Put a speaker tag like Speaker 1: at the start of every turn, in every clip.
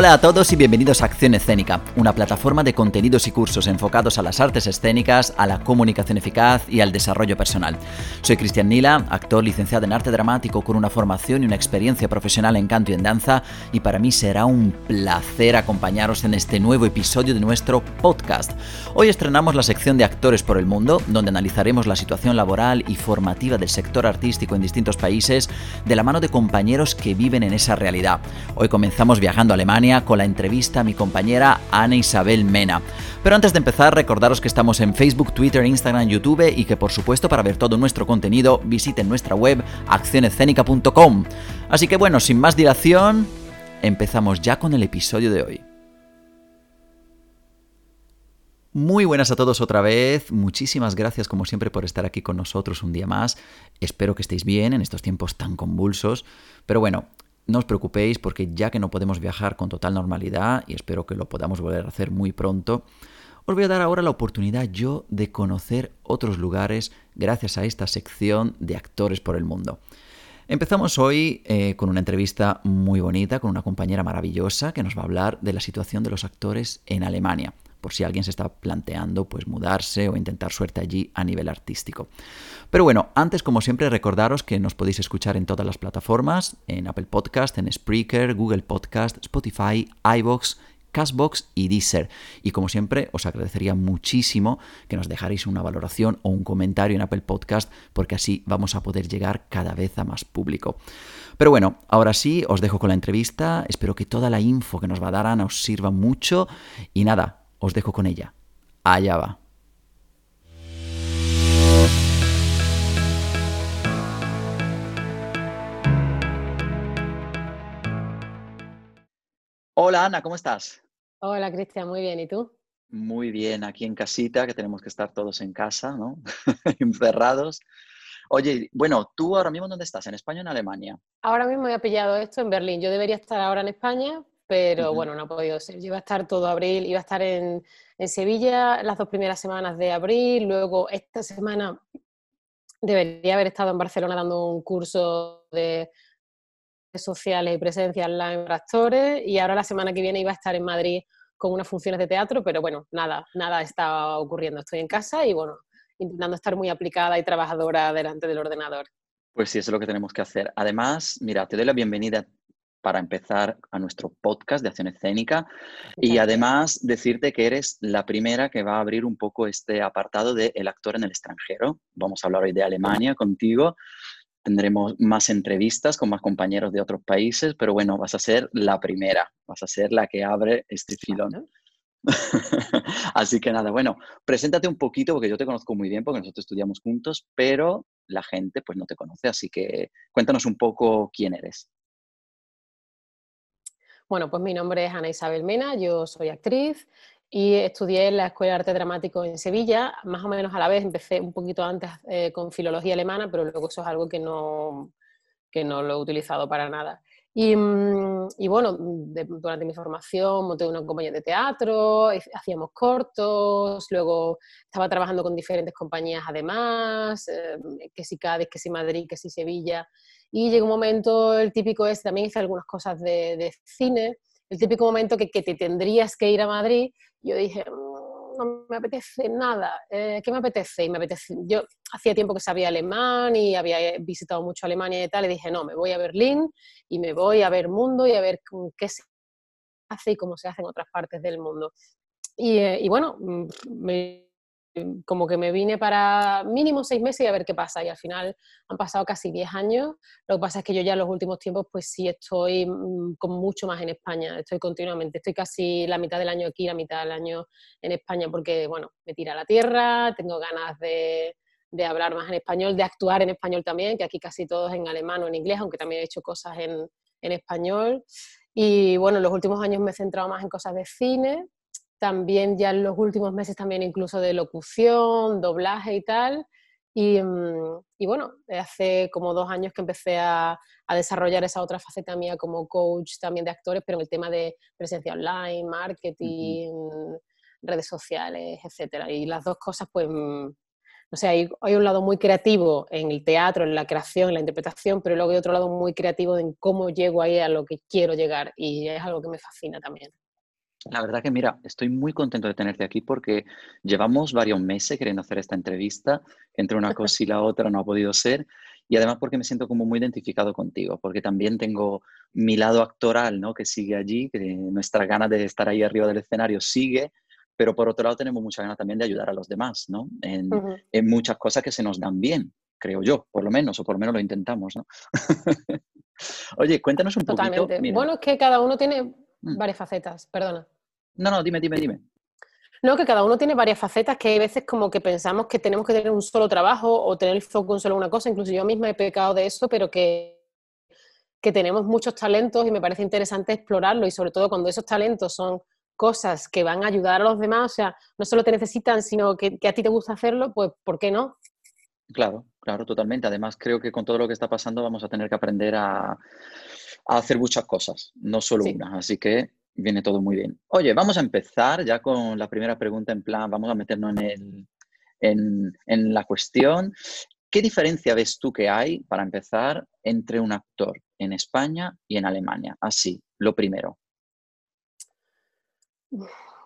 Speaker 1: Hola a todos y bienvenidos a Acción Escénica, una plataforma de contenidos y cursos enfocados a las artes escénicas, a la comunicación eficaz y al desarrollo personal. Soy Cristian Nila, actor licenciado en arte dramático con una formación y una experiencia profesional en canto y en danza, y para mí será un placer acompañaros en este nuevo episodio de nuestro podcast. Hoy estrenamos la sección de Actores por el Mundo, donde analizaremos la situación laboral y formativa del sector artístico en distintos países de la mano de compañeros que viven en esa realidad. Hoy comenzamos viajando a Alemania con la entrevista a mi compañera Ana Isabel Mena. Pero antes de empezar, recordaros que estamos en Facebook, Twitter, Instagram, YouTube y que por supuesto para ver todo nuestro contenido visiten nuestra web accionescénica.com. Así que bueno, sin más dilación, empezamos ya con el episodio de hoy. Muy buenas a todos otra vez, muchísimas gracias como siempre por estar aquí con nosotros un día más. Espero que estéis bien en estos tiempos tan convulsos. Pero bueno, no os preocupéis porque ya que no podemos viajar con total normalidad, y espero que lo podamos volver a hacer muy pronto, os voy a dar ahora la oportunidad yo de conocer otros lugares gracias a esta sección de actores por el mundo. Empezamos hoy eh, con una entrevista muy bonita con una compañera maravillosa que nos va a hablar de la situación de los actores en Alemania por si alguien se está planteando pues mudarse o intentar suerte allí a nivel artístico. Pero bueno, antes como siempre recordaros que nos podéis escuchar en todas las plataformas, en Apple Podcast, en Spreaker, Google Podcast, Spotify, iBox, Castbox y Deezer. Y como siempre, os agradecería muchísimo que nos dejarais una valoración o un comentario en Apple Podcast, porque así vamos a poder llegar cada vez a más público. Pero bueno, ahora sí, os dejo con la entrevista. Espero que toda la info que nos va a dar Ana os sirva mucho. Y nada, os dejo con ella. Allá va. Hola Ana, ¿cómo estás?
Speaker 2: Hola Cristian, muy bien. ¿Y tú?
Speaker 1: Muy bien, aquí en casita, que tenemos que estar todos en casa, ¿no? Encerrados. Oye, bueno, ¿tú ahora mismo dónde estás? ¿En España o en Alemania?
Speaker 2: Ahora mismo he pillado esto en Berlín. Yo debería estar ahora en España, pero bueno, no ha podido ser. Yo iba a estar todo abril, iba a estar en, Sevilla las dos primeras semanas de abril, luego esta semana debería haber estado en Barcelona dando un curso de sociales y presencia online para actores y ahora la semana que viene iba a estar en Madrid con unas funciones de teatro, pero bueno, nada, nada está ocurriendo. Estoy en casa y bueno, intentando estar muy aplicada y trabajadora delante del ordenador.
Speaker 1: Pues sí, eso es lo que tenemos que hacer. Además, mira, te doy la bienvenida para empezar a nuestro podcast de acción escénica y además decirte que eres la primera que va a abrir un poco este apartado de el actor en el extranjero. Vamos a hablar hoy de Alemania contigo. Tendremos más entrevistas con más compañeros de otros países, pero bueno, vas a ser la primera, vas a ser la que abre este filón. Así que nada, bueno, preséntate un poquito porque yo te conozco muy bien porque nosotros estudiamos juntos, pero la gente pues no te conoce, así que cuéntanos un poco quién eres.
Speaker 2: Bueno, pues mi nombre es Ana Isabel Mena, yo soy actriz y estudié en la Escuela de Arte Dramático en Sevilla, más o menos a la vez, empecé un poquito antes eh, con filología alemana, pero luego eso es algo que no, que no lo he utilizado para nada. Y, mm, bueno, durante mi formación monté una compañía de teatro, hacíamos cortos, luego estaba trabajando con diferentes compañías además, eh, que si Cádiz, que si Madrid, que si Sevilla, y llegó un momento, el típico es, también hice algunas cosas de, cine, el típico momento que, que, te tendrías que ir a Madrid, yo dije, mm, no me apetece nada, eh, ¿qué me apetece? Y me apetece, yo hacía tiempo que sabía alemán y había visitado mucho Alemania y tal, y dije, no, me voy a Berlín y me voy a ver mundo y a ver qué se hace y cómo se hace en otras partes del mundo. Y, eh, y bueno, mm, me como que me vine para mínimo seis meses y a ver qué pasa. Y al final han pasado casi diez años. Lo que pasa es que yo ya en los últimos tiempos, pues sí estoy mm, con mucho más en España. Estoy continuamente. Estoy casi la mitad del año aquí, la mitad del año en España, porque, bueno, me tira la tierra, tengo ganas de, de hablar más en español, de actuar en español también, que aquí casi todos en alemán o en inglés, aunque también he hecho cosas en, en español. Y bueno, en los últimos años me he centrado más en cosas de cine, también ya en los últimos meses también incluso de locución, doblaje y tal. Y, mm, y bueno, hace como dos años que empecé a, a, desarrollar esa otra faceta mía como coach también de actores, pero en el tema de presencia online, marketing, redes sociales, etc. Y las dos cosas pues mm, o sea, hay, hay, un lado muy creativo en el teatro, en la creación, en la interpretación, pero luego hay otro lado muy creativo en cómo llego ahí a lo que quiero llegar y es algo que me fascina también.
Speaker 1: La verdad que mira, estoy muy contento de tenerte aquí porque llevamos varios meses queriendo hacer esta entrevista, entre una cosa y la otra no ha podido ser, y además porque me siento como muy identificado contigo, porque también tengo mi lado actoral, ¿no? Que sigue allí, que nuestra gana de estar ahí arriba del escenario sigue, pero por otro lado tenemos mucha ganas también de ayudar a los demás, ¿no? En, en, muchas cosas que se nos dan bien, creo yo, por lo menos, o por lo menos lo intentamos, ¿no? Oye, cuéntanos un
Speaker 2: Totalmente.
Speaker 1: poquito.
Speaker 2: Bueno, es que cada uno tiene mm. varias facetas, perdona.
Speaker 1: No, no, dime, dime, dime.
Speaker 2: No, que cada uno tiene varias facetas que hay veces como que pensamos que tenemos que tener un solo trabajo o tener el foco en solo una cosa. Incluso yo misma he pecado de eso, pero que, que tenemos muchos talentos y me parece interesante explorarlo y sobre todo cuando esos talentos son cosas que van a ayudar a los demás, o sea, no solo te necesitan, sino que, a ti te gusta hacerlo, pues ¿por qué no?
Speaker 1: Claro, claro, totalmente. Además, creo que con todo lo que está pasando vamos a tener que aprender a, hacer muchas cosas, no solo una. Así que viene todo muy bien. Oye, vamos a empezar ya con la primera pregunta en plan, vamos a meternos en, el, en, en la cuestión. ¿Qué diferencia ves tú que hay, para empezar, entre un actor en España y en Alemania? Así, lo primero.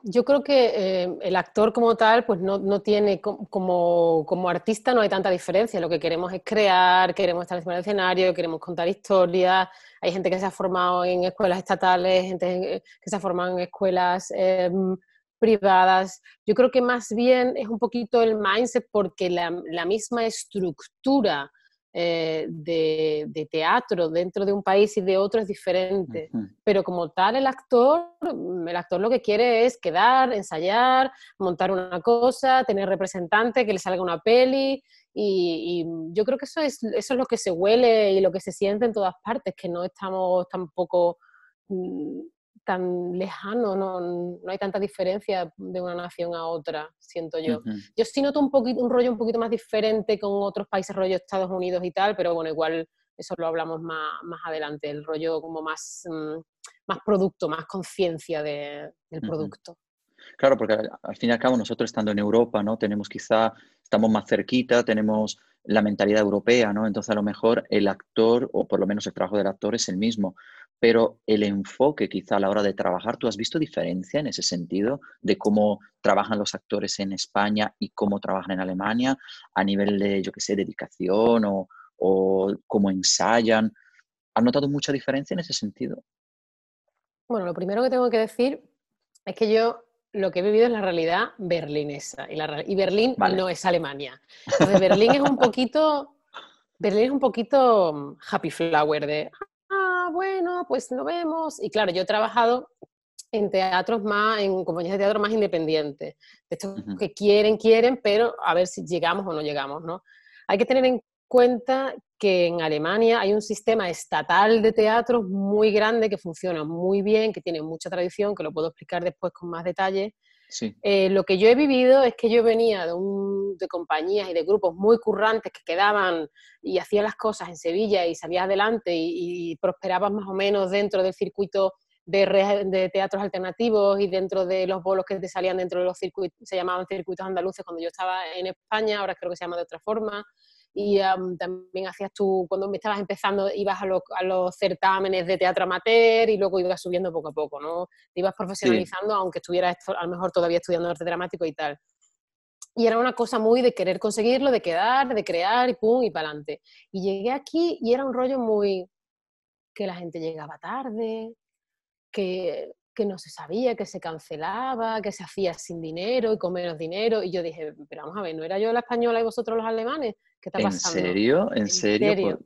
Speaker 2: Yo creo que eh, el actor como tal, pues no, no tiene, como, como, artista no hay tanta diferencia. Lo que queremos es crear, queremos estar encima del escenario, queremos contar historias. Hay gente que se ha formado en escuelas estatales, gente que se ha formado en escuelas em, privadas. Yo creo que más bien es un poquito el mindset porque la misma estructura eh, de, teatro dentro de un país y de otro es diferente. Pero como tal, el actor, mm, el actor lo que quiere es quedar, ensayar, montar una cosa, tener representante, que le salga una peli. Y, yo creo que eso es, eso es lo que se huele y lo que se siente en todas partes, que no estamos tampoco mm, tan lejano, no, no, hay tanta diferencia de una nación a otra, siento yo. Yo sí noto un, poquito, un rollo un poquito más diferente con otros países, rollo Estados Unidos y tal, pero bueno, igual eso lo hablamos más, más adelante, el rollo como más, mm, más producto, más conciencia de, del producto.
Speaker 1: Claro, porque al fin y al cabo nosotros estando en Europa, ¿no? Tenemos quizá, estamos más cerquita, tenemos la mentalidad europea, ¿no? Entonces a lo mejor el actor, o por lo menos el trabajo del actor es el mismo pero el enfoque quizá a la hora de trabajar, ¿tú has visto diferencia en ese sentido de cómo trabajan los actores en España y cómo trabajan en Alemania a nivel de, yo qué sé, dedicación o, o cómo ensayan? ¿Has notado mucha diferencia en ese sentido?
Speaker 2: Bueno, lo primero que tengo que decir es que yo lo que he vivido es la realidad berlinesa y, la, y Berlín no es Alemania. Entonces, Berlín es un poquito, Berlín es un poquito mm, happy flower de, bueno, pues lo vemos. Y claro, yo he trabajado en teatros más, en compañías de teatro más independientes, de estos que quieren, quieren, pero a ver si llegamos o no llegamos, ¿no? Hay que tener en cuenta que en Alemania hay un sistema estatal de teatro muy grande que funciona muy bien, que tiene mucha tradición, que lo puedo explicar después con más detalle, eh, lo que yo he vivido es que yo venía de, compañías y de grupos muy currantes que quedaban y hacían las cosas en Sevilla y salías adelante y, prosperaban más o menos dentro del circuito de, de, teatros alternativos y dentro de los bolos que te salían dentro de los circuitos, se llamaban circuitos andaluces cuando yo estaba en España, ahora creo que se llama de otra forma y también hacías tú, cuando me estabas empezando, ibas a, a, los certámenes de teatro amateur y luego ibas subiendo poco a poco, ¿no? Te ibas profesionalizando, aunque estuvieras a lo mejor todavía estudiando arte dramático y tal. Y era una cosa muy de querer conseguirlo, de quedar, de crear y pum, y para adelante. Y llegué aquí y era un rollo muy que la gente llegaba tarde, que que no se sabía, que se cancelaba, que se hacía sin dinero y con menos dinero. Y yo dije, pero vamos a ver, ¿no era yo la española y vosotros los alemanes? ¿Qué está pasando?
Speaker 1: ¿En serio? ¿En, serio?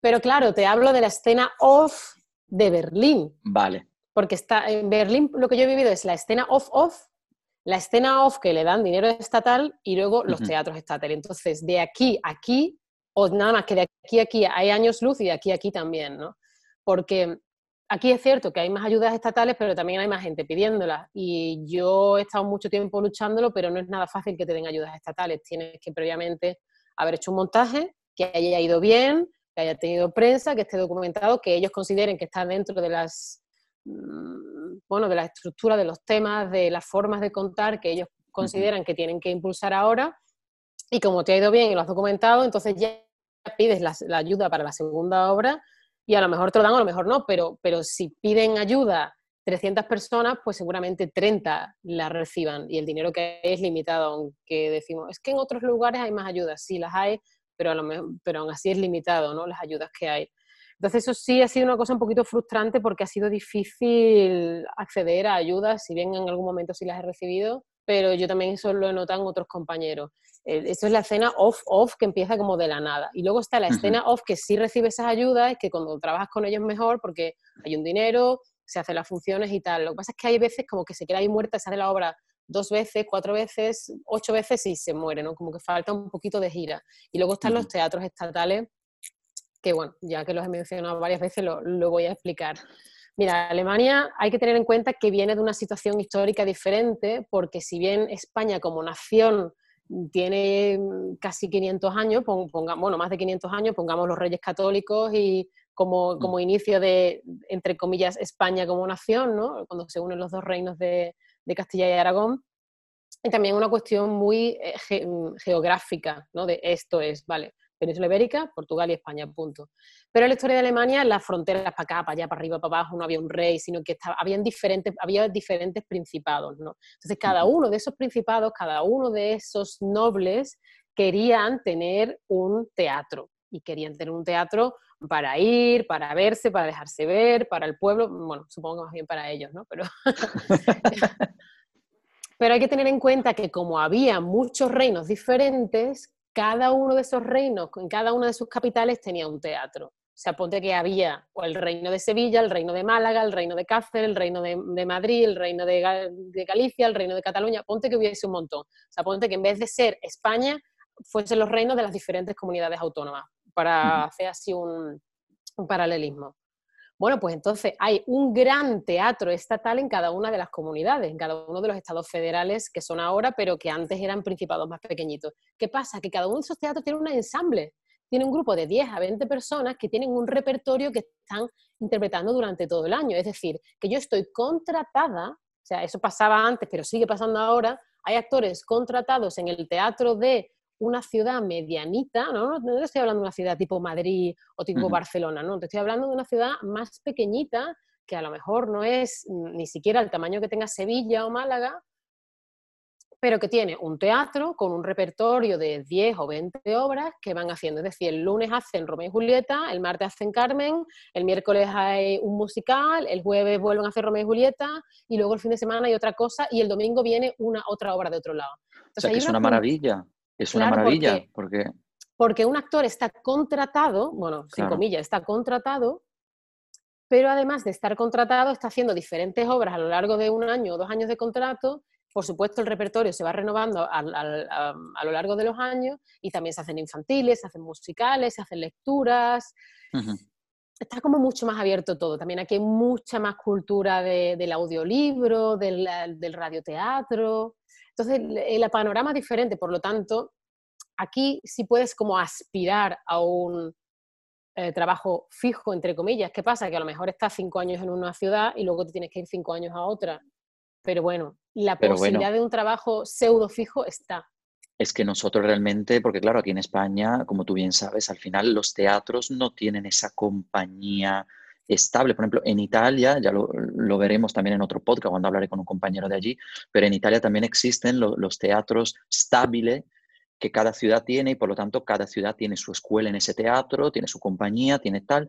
Speaker 2: Pero claro, te hablo de la escena off de Berlín.
Speaker 1: Vale.
Speaker 2: Porque está, en Berlín lo que yo he vivido es la escena off-off, la escena off que le dan dinero estatal y luego los teatros estatales. Entonces, de aquí a aquí, o nada más que de aquí a aquí hay años luz y de aquí a aquí también, ¿no? Porque aquí es cierto que hay más ayudas estatales, pero también hay más gente pidiéndolas. Y yo he estado mucho tiempo luchándolo, pero no es nada fácil que te den ayudas estatales. Tienes que previamente haber hecho un montaje, que haya ido bien, que haya tenido prensa, que esté documentado, que ellos consideren que está dentro de las mm, bueno, de la estructura de los temas, de las formas de contar que ellos consideran que tienen que impulsar ahora. Y como te ha ido bien y lo has documentado, entonces ya pides la, ayuda para la segunda obra y a lo mejor te lo dan, a lo mejor no, pero, pero si piden ayuda 300 personas, pues seguramente 30 la reciban y el dinero que hay es limitado, aunque decimos, es que en otros lugares hay más ayudas, sí las hay, pero, a lo mejor, pero aún así es limitado, ¿no? Las ayudas que hay. Entonces eso sí ha sido una cosa un poquito frustrante porque ha sido difícil acceder a ayudas, si bien en algún momento sí las he recibido, pero yo también eso lo he notado en otros compañeros. Eh, eso es la escena off-off que empieza como de la nada. Y luego está la escena off que sí recibe esas ayudas, que cuando trabajas con ellos mejor porque hay un dinero, se hacen las funciones y tal. Lo que pasa es que hay veces como que se queda ahí muerta, se hace la obra dos veces, cuatro veces, ocho veces y se muere, ¿no? Como que falta un poquito de gira. Y luego están los teatros estatales que bueno, ya que los he mencionado varias veces, lo, voy a explicar. Mira, Alemania hay que tener en cuenta que viene de una situación histórica diferente, porque si bien España como nación tiene casi 500 años, bueno, más de 500 años, pongamos los reyes católicos y como, mm. como inicio de, entre comillas, España como nación, ¿no? cuando se unen los dos reinos de, de Castilla y Aragón, y también una cuestión muy eh, geográfica, ¿no? De esto es, vale, Península Ibérica, Portugal y España, punto. Pero en la historia de Alemania, las fronteras para acá, para allá, para arriba, para abajo, no había un rey, sino que estaba, habían diferentes, había diferentes principados, ¿no? Entonces, cada uno de esos principados, cada uno de esos nobles querían tener un teatro y querían tener un teatro para ir, para verse, para dejarse ver, para el pueblo, bueno, supongo más bien para ellos, ¿no? Pero, pero hay que tener en cuenta que como había muchos reinos diferentes, cada uno de esos reinos, en cada una de sus capitales tenía un teatro. O sea, ponte que había el reino de Sevilla, el reino de Málaga, el reino de Cáceres, el reino de, Madrid, el reino de, Galicia, el reino de Cataluña, ponte que hubiese un montón. O sea, ponte que en vez de ser España, fuesen los reinos de las diferentes comunidades autónomas, para hacer así un paralelismo. Bueno, pues entonces hay un gran teatro estatal en cada una de las comunidades, en cada uno de los estados federales que son ahora, pero que antes eran principados más pequeñitos. ¿Qué pasa? Que cada uno de esos teatros tiene un ensamble, tiene un grupo de 10 a 20 personas que tienen un repertorio que están interpretando durante todo el año. Es decir, que yo estoy contratada, o sea, eso pasaba antes, pero sigue pasando ahora, hay actores contratados en el teatro de una ciudad medianita, ¿no? No, estoy hablando de una ciudad tipo Madrid o tipo Barcelona, no, te estoy hablando de una ciudad más pequeñita que a lo mejor no es ni siquiera el tamaño que tenga Sevilla o Málaga, pero que tiene un teatro con un repertorio de 10 o 20 obras que van haciendo. Es decir, el lunes hacen Romeo y Julieta, el martes hacen Carmen, el miércoles hay un musical, el jueves vuelven a hacer Romeo y Julieta, y luego el fin de semana hay otra cosa, y el domingo viene una otra obra de otro lado.
Speaker 1: o sea, que es una maravilla. Es una maravilla, porque,
Speaker 2: porque... un actor está contratado, bueno, sin comillas, está contratado, pero además de estar contratado, está haciendo diferentes obras a lo largo de un año o dos años de contrato. Por supuesto, el repertorio se va renovando a, lo largo de los años y también se hacen infantiles, se hacen musicales, se hacen lecturas. Está como mucho más abierto todo. También aquí hay mucha más cultura del audiolibro, del, del radioteatro. Entonces, el panorama es diferente, por lo tanto, aquí sí puedes como aspirar a un eh, trabajo fijo, entre comillas. ¿Qué pasa? Que a lo mejor estás cinco años en una ciudad y luego te tienes que ir cinco años a otra. Pero bueno, la posibilidad de un trabajo pseudo fijo está.
Speaker 1: Es que nosotros realmente, porque claro, aquí en España, como tú bien sabes, al final los teatros no tienen esa compañía estable. Por ejemplo, en Italia, ya lo, veremos también en otro podcast cuando hablaré con un compañero de allí, pero en Italia también existen los teatros estables que cada ciudad tiene y por lo tanto cada ciudad tiene su escuela en ese teatro, tiene su compañía, tiene tal.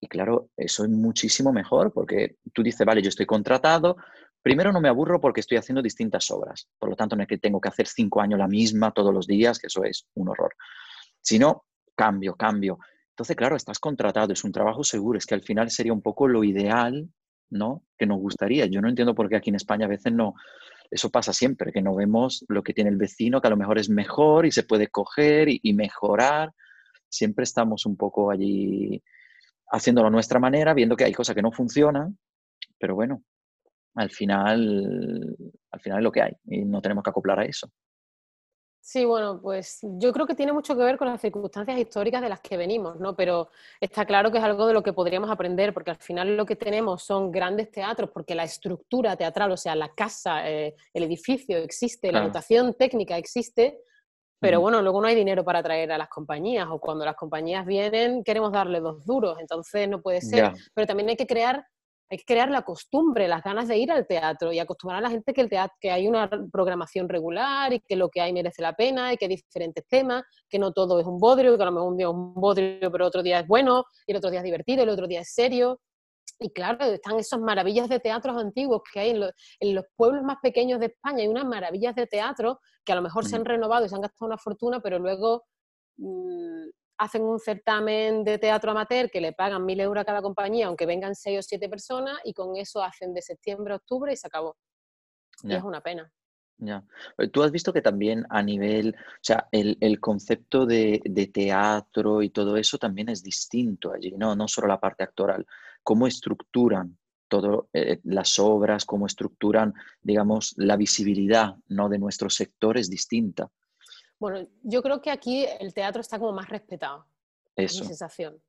Speaker 1: Y claro, eso es muchísimo mejor porque tú dices, vale, yo estoy contratado, primero no me aburro porque estoy haciendo distintas obras, por lo tanto no es que tengo que hacer cinco años la misma todos los días, que eso es un horror, sino cambio, cambio. Entonces, claro, estás contratado, es un trabajo seguro, es que al final sería un poco lo ideal, ¿no? Que nos gustaría. Yo no entiendo por qué aquí en España a veces no, eso pasa siempre, que no vemos lo que tiene el vecino, que a lo mejor es mejor y se puede coger y, mejorar. Siempre estamos un poco allí haciéndolo a nuestra manera, viendo que hay cosas que no funcionan, pero bueno, al final, al final es lo que hay y no tenemos que acoplar a eso.
Speaker 2: Sí, bueno, pues yo creo que tiene mucho que ver con las circunstancias históricas de las que venimos, ¿no? Pero está claro que es algo de lo que podríamos aprender, porque al final lo que tenemos son grandes teatros, porque la estructura teatral, o sea, la casa, eh, el edificio existe, la dotación técnica existe, Pero bueno, luego no hay dinero para traer a las compañías o cuando las compañías vienen queremos darle dos duros, entonces no puede ser. Pero también hay que crear hay que crear la costumbre, las ganas de ir al teatro y acostumbrar a la gente que, el teatro, que hay una programación regular y que lo que hay merece la pena y que hay diferentes temas, que no todo es un bodrio, que a lo mejor un día es un bodrio pero otro día es bueno y el otro día es divertido, el otro día es serio. Y claro, están esas maravillas de teatros antiguos que hay en, los pueblos más pequeños de España. Hay unas maravillas de teatro que a lo mejor se han renovado y se han gastado una fortuna, pero luego mm, hacen un certamen de teatro amateur que le pagan mil euros a cada compañía, aunque vengan seis o siete personas, y con eso hacen de septiembre a octubre y se acabó. Y es una pena.
Speaker 1: Ya. Eh, Tú has visto que también a nivel, o sea, el, concepto de, teatro y todo eso también es distinto allí, ¿no? No solo la parte actoral. ¿Cómo estructuran todas eh, las obras, cómo estructuran, digamos, la visibilidad ¿no? de nuestro sector es distinta?
Speaker 2: Bueno, yo creo que aquí el teatro está como más respetado. Eso. mi sensación.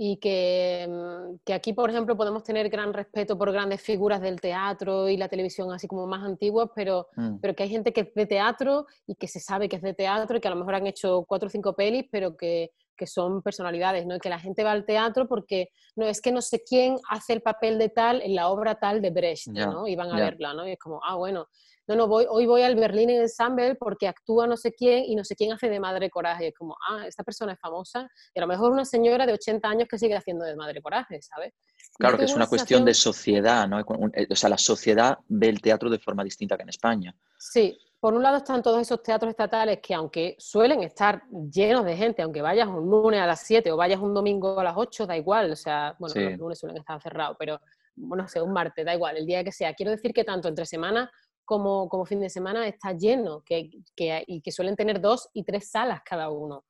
Speaker 2: Y que, mm, que, aquí, por ejemplo, podemos tener gran respeto por grandes figuras del teatro y la televisión así como más antiguas, pero, mm. pero que hay gente que es de teatro y que se sabe que es de teatro y que a lo mejor han hecho cuatro o cinco pelis, pero que, que son personalidades, ¿no? Y que la gente va al teatro porque no es que no sé quién hace el papel de tal en la obra tal de Brecht, ¿no? Y van a verla, ¿no? Y es como, ah, bueno, no, no, voy, hoy voy al Berlín Ensemble porque actúa no sé quién y no sé quién hace de madre coraje. Es como, ah, esta persona es famosa y a lo mejor una señora de 80 años que sigue haciendo de madre coraje, ¿sabes?
Speaker 1: Claro, que es una cuestión de sociedad, ¿no? Eh, o sea, la sociedad ve el teatro de forma distinta que en España.
Speaker 2: Sí, por un lado están todos esos teatros estatales que aunque suelen estar llenos de gente, aunque vayas un lunes a las 7 o vayas un domingo a las 8, da igual, o sea, bueno, los lunes suelen estar cerrados, pero bueno, no sé, un martes, da igual, el día que sea. Quiero decir que tanto entre semana como, como fin de semana está lleno que, que, y que suelen tener dos y tres salas cada uno.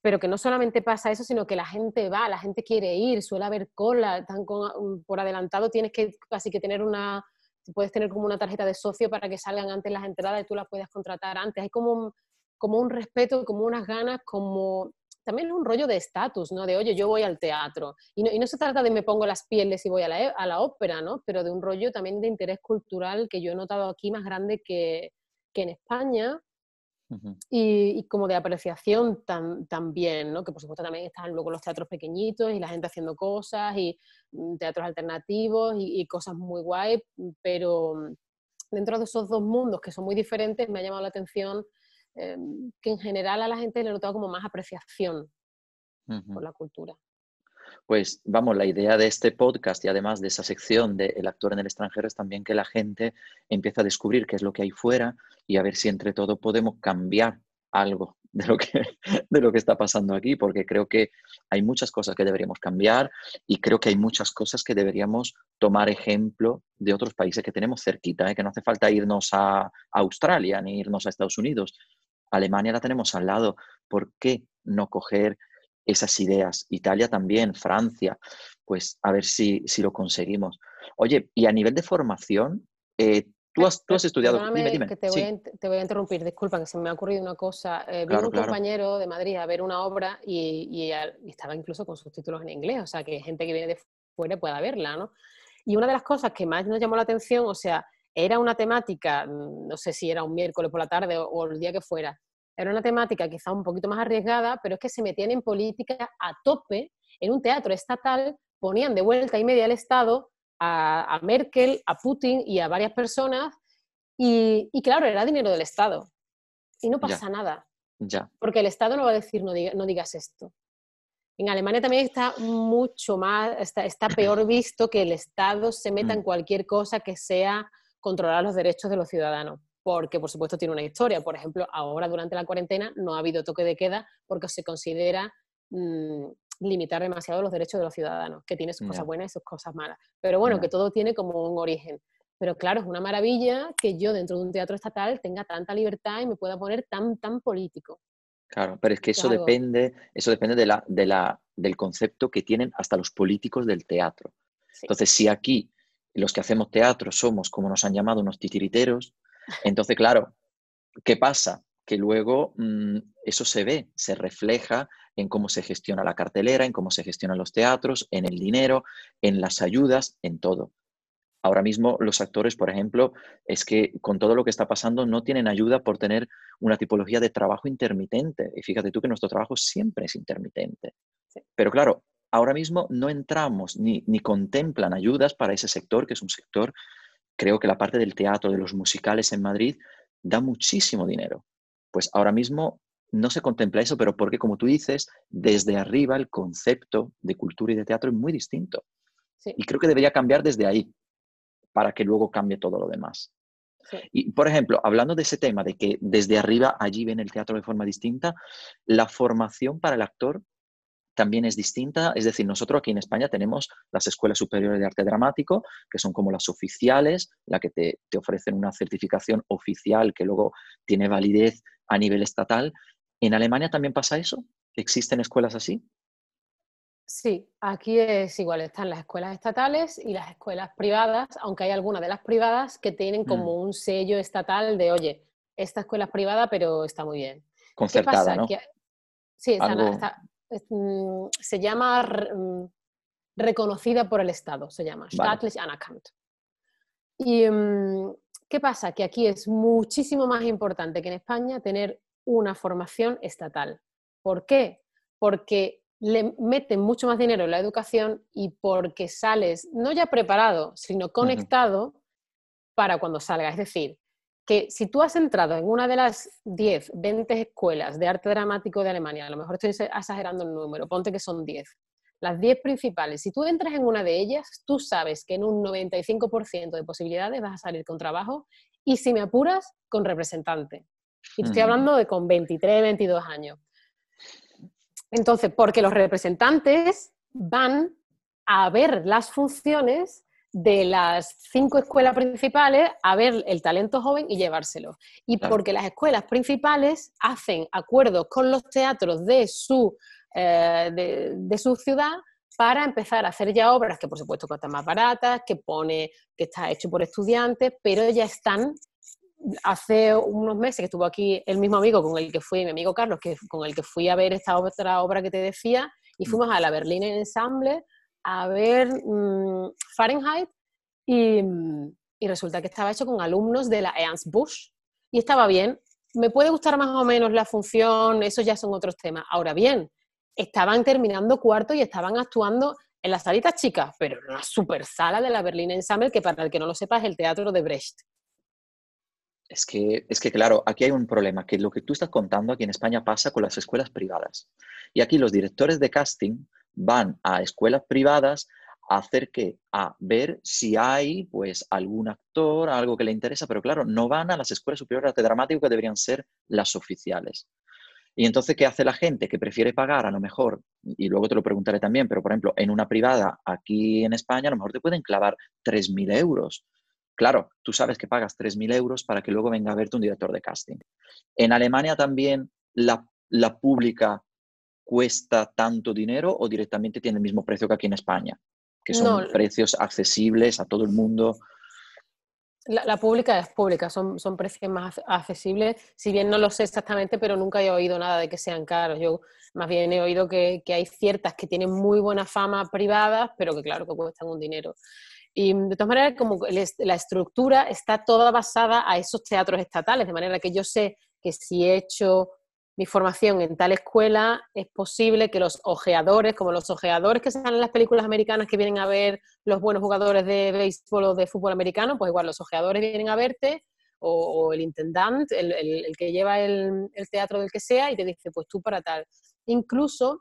Speaker 2: Pero que no solamente pasa eso, sino que la gente va, la gente quiere ir, suele haber cola, tan por adelantado tienes que casi que tener una, puedes tener como una tarjeta de socio para que salgan antes las entradas y tú las puedas contratar antes. Hay como como un respeto, como unas ganas, como también es un rollo de estatus, ¿no? De, oye, yo voy al teatro. Y no, y no, se trata de me pongo las pieles y voy a la, a la, ópera, ¿no? Pero de un rollo también de interés cultural que yo he notado aquí más grande que, que en España. y, y, como de apreciación también, ¿no? Que por supuesto también están luego los teatros pequeñitos y la gente haciendo cosas y mm, teatros alternativos y, y cosas muy guay, pero mm, dentro de esos dos mundos que son muy diferentes me ha llamado la atención Em, que en general a la gente le notado como más apreciación por la cultura.
Speaker 1: Pues vamos, la idea de este podcast y además de esa sección de El actor en el extranjero es también que la gente empiece a descubrir qué es lo que hay fuera y a ver si entre todo podemos cambiar algo de lo que, de lo que está pasando aquí, porque creo que hay muchas cosas que deberíamos cambiar y creo que hay muchas cosas que deberíamos tomar ejemplo de otros países que tenemos cerquita, ¿eh? que no hace falta irnos a Australia ni irnos a Estados Unidos, Alemania la tenemos al lado. ¿Por qué no coger esas ideas? Italia también, Francia, pues a ver si, si lo conseguimos. Oye, y a nivel de formación, eh, tú, has, tú has estudiado...
Speaker 2: Dime, dime. Que te, voy a, te, voy a, interrumpir, disculpa, que se me ha ocurrido una cosa. Eh, vino un compañero de Madrid a ver una obra y, y, estaba incluso con sus títulos en inglés, o sea, que gente que viene de fuera pueda verla, ¿no? Y una de las cosas que más nos llamó la atención, o sea, era una temática, mm, no sé si era un miércoles por la tarde o, el día que fuera, era una temática quizá un poquito más arriesgada, pero es que se metían en política a tope, en un teatro estatal, ponían de vuelta y media al Estado a, Merkel, a Putin y a varias personas, y, claro, era dinero del Estado. Y no pasa nada.
Speaker 1: Ya.
Speaker 2: Porque el Estado no va a decir no, no digas esto. En Alemania también está mucho más, está, está, peor visto que el Estado se meta en mm. cualquier cosa que sea controlar los derechos de los ciudadanos, porque por supuesto tiene una historia. Por ejemplo, ahora durante la cuarentena no ha habido toque de queda porque se considera mm, limitar demasiado los derechos de los ciudadanos, que tiene sus cosas buenas y sus cosas malas. Pero bueno, que todo tiene como un origen. Pero claro, es una maravilla que yo dentro de un teatro estatal tenga tanta libertad y me pueda poner tan, tan político.
Speaker 1: Claro, pero es que eso depende, eso depende de la, de la, del concepto que tienen hasta los políticos del teatro. Entonces, si aquí los que hacemos teatro somos, como nos han llamado, unos titiriteros. Entonces, claro, ¿qué pasa? Que luego mm, eso se ve, se refleja en cómo se gestiona la cartelera, en cómo se gestionan los teatros, en el dinero, en las ayudas, en todo. Ahora mismo los actores, por ejemplo, es que con todo lo que está pasando no tienen ayuda por tener una tipología de trabajo intermitente. Y fíjate tú que nuestro trabajo siempre es intermitente. Pero claro, ahora mismo no entramos ni, ni contemplan ayudas para ese sector, que es un sector, creo que la parte del teatro, de los musicales en Madrid, da muchísimo dinero. Pues ahora mismo no se contempla eso, pero porque, como tú dices, desde arriba el concepto de cultura y de teatro es muy distinto. Y creo que debería cambiar desde ahí para que luego cambie todo lo demás. Y, por ejemplo, hablando de ese tema, de que desde arriba allí ven el teatro de forma distinta, la formación para el actor también es distinta. Es decir, nosotros aquí en España tenemos las escuelas superiores de arte dramático, que son como las oficiales, la que te, te ofrecen una certificación oficial que luego tiene validez a nivel estatal. ¿En Alemania también pasa eso? ¿Existen escuelas así?
Speaker 2: Sí, aquí es igual, están las escuelas estatales y las escuelas privadas, aunque hay algunas de las privadas que tienen mm. como un sello estatal de, oye, esta escuela es privada, pero está muy bien.
Speaker 1: Concertada, ¿no?
Speaker 2: sí, mm, se llama mm, reconocida por el Estado, se llama Staatlich Anerkannt. Y ¿qué pasa? Que aquí es muchísimo más importante que en España tener una formación estatal. ¿Por qué? Porque le meten mucho más dinero en la educación y porque sales no ya preparado, sino conectado para cuando salga. Es decir, que si tú has entrado en una de las 10, 20 escuelas de arte dramático de Alemania, a lo mejor estoy exagerando el número, ponte que son 10, las 10 principales, si tú entras en una de ellas, tú sabes que en un 95% de posibilidades vas a salir con trabajo y si me apuras, con representante. Y te estoy hablando de con 23, 22 años. Entonces, porque los representantes van a ver las funciones de las cinco escuelas principales, a ver el talento joven y llevárselo. Y porque las escuelas principales hacen acuerdos con los teatros de su, eh, de, su ciudad para empezar a hacer ya obras que por supuesto cuestan más baratas, que pone que está hecho por estudiantes, pero ya están hace unos meses que estuvo aquí el mismo amigo con el que fui, mi amigo Carlos, que, con el que fui a ver esta otra obra que te decía, y mm. fuimos a la Berlín Ensemble a ver mm, Fahrenheit, y, y, resulta que estaba hecho con alumnos de la Ernst Busch, y estaba bien. Me puede gustar más o menos la función, esos ya son otros temas. Ahora bien, estaban terminando cuarto y estaban actuando en las salitas chicas, pero en una super sala de la Berlín Ensemble, que para el que no lo sepa es el teatro de Brecht.
Speaker 1: Es que, es que, claro, aquí hay un problema, que lo que tú estás contando aquí en España pasa con las escuelas privadas. Y aquí los directores de casting van a escuelas privadas a hacer que, a ver si hay pues algún actor, algo que le interesa, pero claro, no van a las escuelas superiores de dramático que deberían ser las oficiales. Y entonces, ¿qué hace la gente que prefiere pagar a lo mejor? Y luego te lo preguntaré también, pero por ejemplo, en una privada aquí en España a lo mejor te pueden clavar 3.000 euros Claro, tú sabes que pagas 3.000 euros para que luego venga a verte un director de casting. En Alemania también la, pública cuesta tanto dinero o directamente tiene el mismo precio que aquí en España, que son precios accesibles a todo el mundo.
Speaker 2: La, pública es pública, son, son precios más accesibles, si bien no lo sé exactamente, pero nunca he oído nada de que sean caros. Yo más bien he oído que, que hay ciertas que tienen muy buena fama privadas, pero que claro que cuestan un dinero. Y de todas maneras, como la estructura está toda basada a esos teatros estatales, de manera que yo sé que si he hecho mi formación en tal escuela, es posible que los ojeadores, como los ojeadores que salen en las películas americanas que vienen a ver los buenos jugadores de béisbol o de fútbol americano, pues igual los ojeadores vienen a verte, o, el intendant, el, que lleva el, teatro del que sea, y te dice, pues tú para tal. Incluso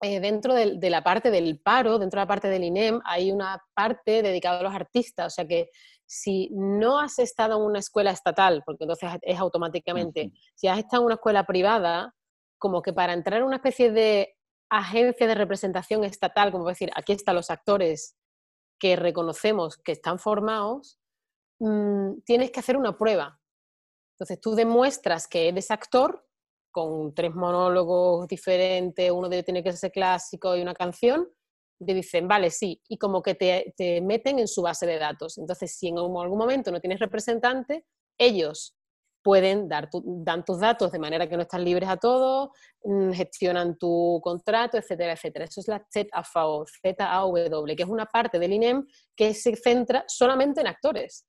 Speaker 2: eh, dentro de, la parte del paro, dentro de la parte del INEM, hay una parte dedicada a los artistas. O sea que si no has estado en una escuela estatal, porque entonces es automáticamente, si has estado en una escuela privada, como que para entrar en una especie de agencia de representación estatal, como decir, aquí están los actores que reconocemos que están formados, mm, tienes que hacer una prueba. Entonces tú demuestras que eres actor con tres monólogos diferentes, uno debe tener que ser clásico y una canción, te dicen, vale, sí, y como que te, te meten en su base de datos. Entonces, si en algún momento no tienes representante, ellos pueden dar dan tus datos de manera que no están libres a todos, mm, gestionan tu contrato, etcétera, etcétera. Eso es la Z-A-W, que es una parte del INEM que se centra solamente en actores.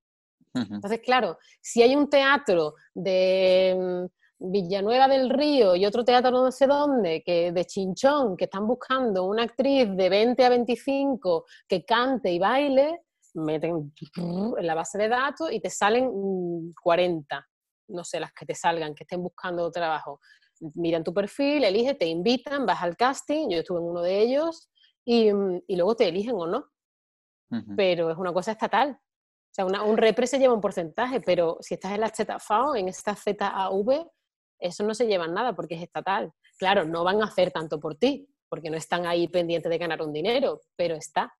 Speaker 2: Entonces, claro, si hay un teatro de mm, Villanueva del Río y otro teatro no sé dónde, que de Chinchón, que están buscando una actriz de 20 a 25 que cante y baile, meten en la base de datos y te salen 40, mm, no sé, las que te salgan, que estén buscando trabajo. Miran tu perfil, eligen, te invitan, vas al casting, yo estuve en uno de ellos, y, mm, luego te eligen o no. Pero es una cosa estatal. O sea, un repre se lleva un porcentaje, pero si estás en la ZFAO, en esta ZAV, eso no se lleva nada porque es estatal. Claro, no van a hacer tanto por ti, porque no están ahí pendientes de ganar un dinero, pero está.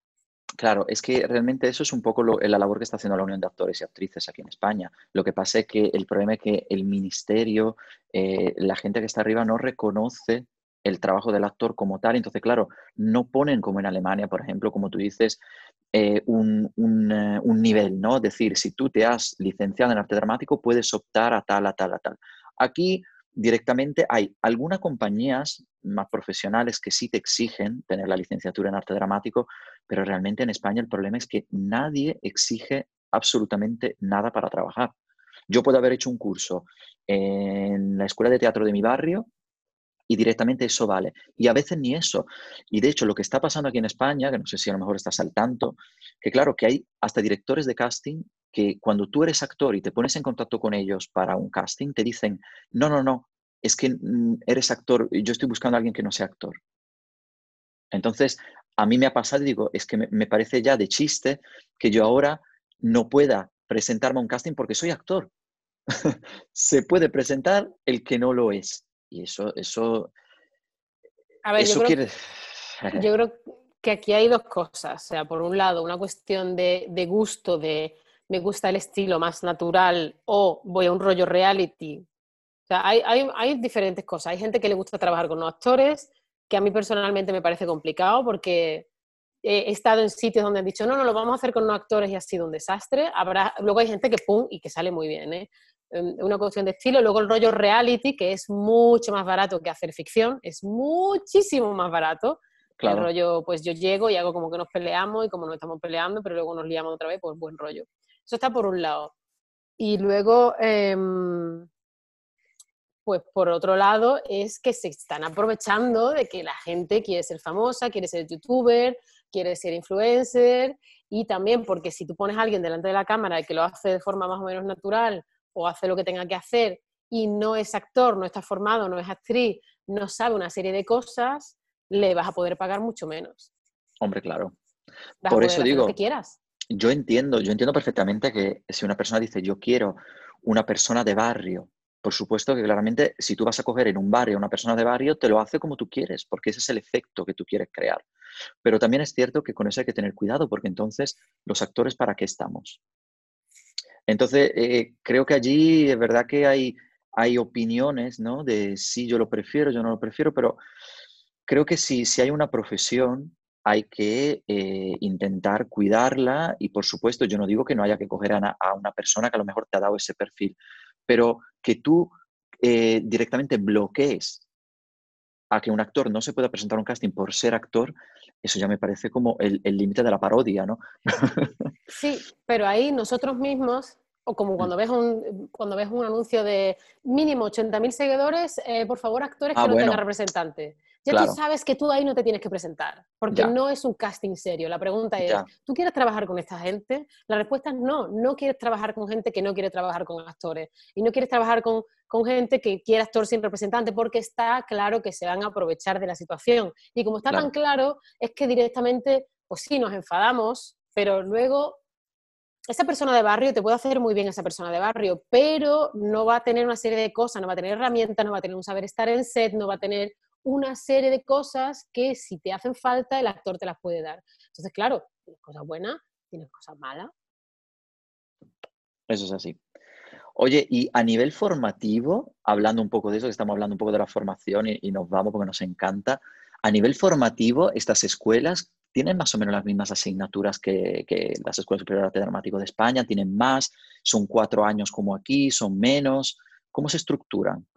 Speaker 1: Claro, es que realmente eso es un poco la labor que está haciendo la Unión de Actores y Actrices aquí en España. Lo que pasa es que el problema es que el ministerio, eh, la gente que está arriba no reconoce el trabajo del actor como tal. Entonces, claro, no ponen como en Alemania, por ejemplo, como tú dices, eh, un, eh, un, nivel, ¿no? Es decir, si tú te has licenciado en arte dramático, puedes optar a tal, a tal, a tal. Aquí directamente hay algunas compañías más profesionales que sí te exigen tener la licenciatura en arte dramático, pero realmente en España el problema es que nadie exige absolutamente nada para trabajar. Yo puedo haber hecho un curso en la escuela de teatro de mi barrio y directamente eso vale. Y a veces ni eso. Y de hecho lo que está pasando aquí en España, que no sé si a lo mejor estás al tanto, que claro, que hay hasta directores de casting que cuando tú eres actor y te pones en contacto con ellos para un casting, te dicen, no, no, no, es que mm, eres actor, yo estoy buscando a alguien que no sea actor. Entonces, a mí me ha pasado y digo, es que me, parece ya de chiste que yo ahora no pueda presentarme a un casting porque soy actor. Se puede presentar el que no lo es. Y eso, eso,
Speaker 2: a ver, yo creo, yo creo que aquí hay dos cosas. O sea, por un lado, una cuestión de, de gusto, de me gusta el estilo más natural o voy a un rollo reality. O sea, hay, hay, hay, diferentes cosas. Hay gente que le gusta trabajar con los actores, que a mí personalmente me parece complicado porque he estado en sitios donde han dicho, no, no, lo vamos a hacer con los actores y ha sido un desastre. Habrá, luego hay gente que pum y que sale muy bien. ¿eh? Em, una cuestión de estilo. Luego el rollo reality, que es mucho más barato que hacer ficción, es muchísimo más barato. Claro. El rollo, pues yo llego y hago como que nos peleamos y como no estamos peleando, pero luego nos liamos otra vez, pues buen rollo. Eso está por un lado. Y luego, em, pues por otro lado, es que se están aprovechando de que la gente quiere ser famosa, quiere ser youtuber, quiere ser influencer, y también porque si tú pones a alguien delante de la cámara y que lo hace de forma más o menos natural o hace lo que tenga que hacer y no es actor, no está formado, no es actriz, no sabe una serie de cosas, le vas a poder pagar mucho menos.
Speaker 1: Hombre, claro. Por eso digo, que quieras yo entiendo, yo entiendo perfectamente que si una persona dice yo quiero una persona de barrio, por supuesto que claramente si tú vas a coger en un barrio a una persona de barrio, te lo hace como tú quieres, porque ese es el efecto que tú quieres crear. Pero también es cierto que con eso hay que tener cuidado, porque entonces los actores, ¿para qué estamos? Entonces, eh, creo que allí es verdad que hay, hay opiniones, ¿no? De si yo lo prefiero, yo no lo prefiero, pero creo que si, si hay una profesión hay que eh, intentar cuidarla y por supuesto yo no digo que no haya que coger a, una persona que a lo mejor te ha dado ese perfil, pero que tú eh, directamente bloquees a que un actor no se pueda presentar a un casting por ser actor, eso ya me parece como el límite de la parodia, ¿no?
Speaker 2: Sí, pero ahí nosotros mismos, o como cuando ves un, cuando ves un anuncio de mínimo 80.000 seguidores, eh, por favor, actores ah, que no tengan representante. Ya tú sabes que tú ahí no te tienes que presentar, porque no es un casting serio. La pregunta es, ¿tú quieres trabajar con esta gente? La respuesta es no, no quieres trabajar con gente que no quiere trabajar con actores. Y no quieres trabajar con, con gente que quiere actor sin representante, porque está claro que se van a aprovechar de la situación. Y como está tan claro, es que directamente, pues sí, nos enfadamos, pero luego esa persona de barrio te puede hacer muy bien esa persona de barrio, pero no va a tener una serie de cosas, no va a tener herramientas, no va a tener un saber estar en set, no va a tener una serie de cosas que si te hacen falta el actor te las puede dar. Entonces, claro, tienes cosas buenas, tienes cosas malas.
Speaker 1: Eso es así. Oye, y a nivel formativo, hablando un poco de eso, que estamos hablando un poco de la formación y, nos vamos porque nos encanta, a nivel formativo, estas escuelas, ¿tienen más o menos las mismas asignaturas que, las escuelas superiores de arte dramático de España? ¿Tienen más? ¿Son cuatro años como aquí? ¿Son menos? ¿Cómo se estructuran?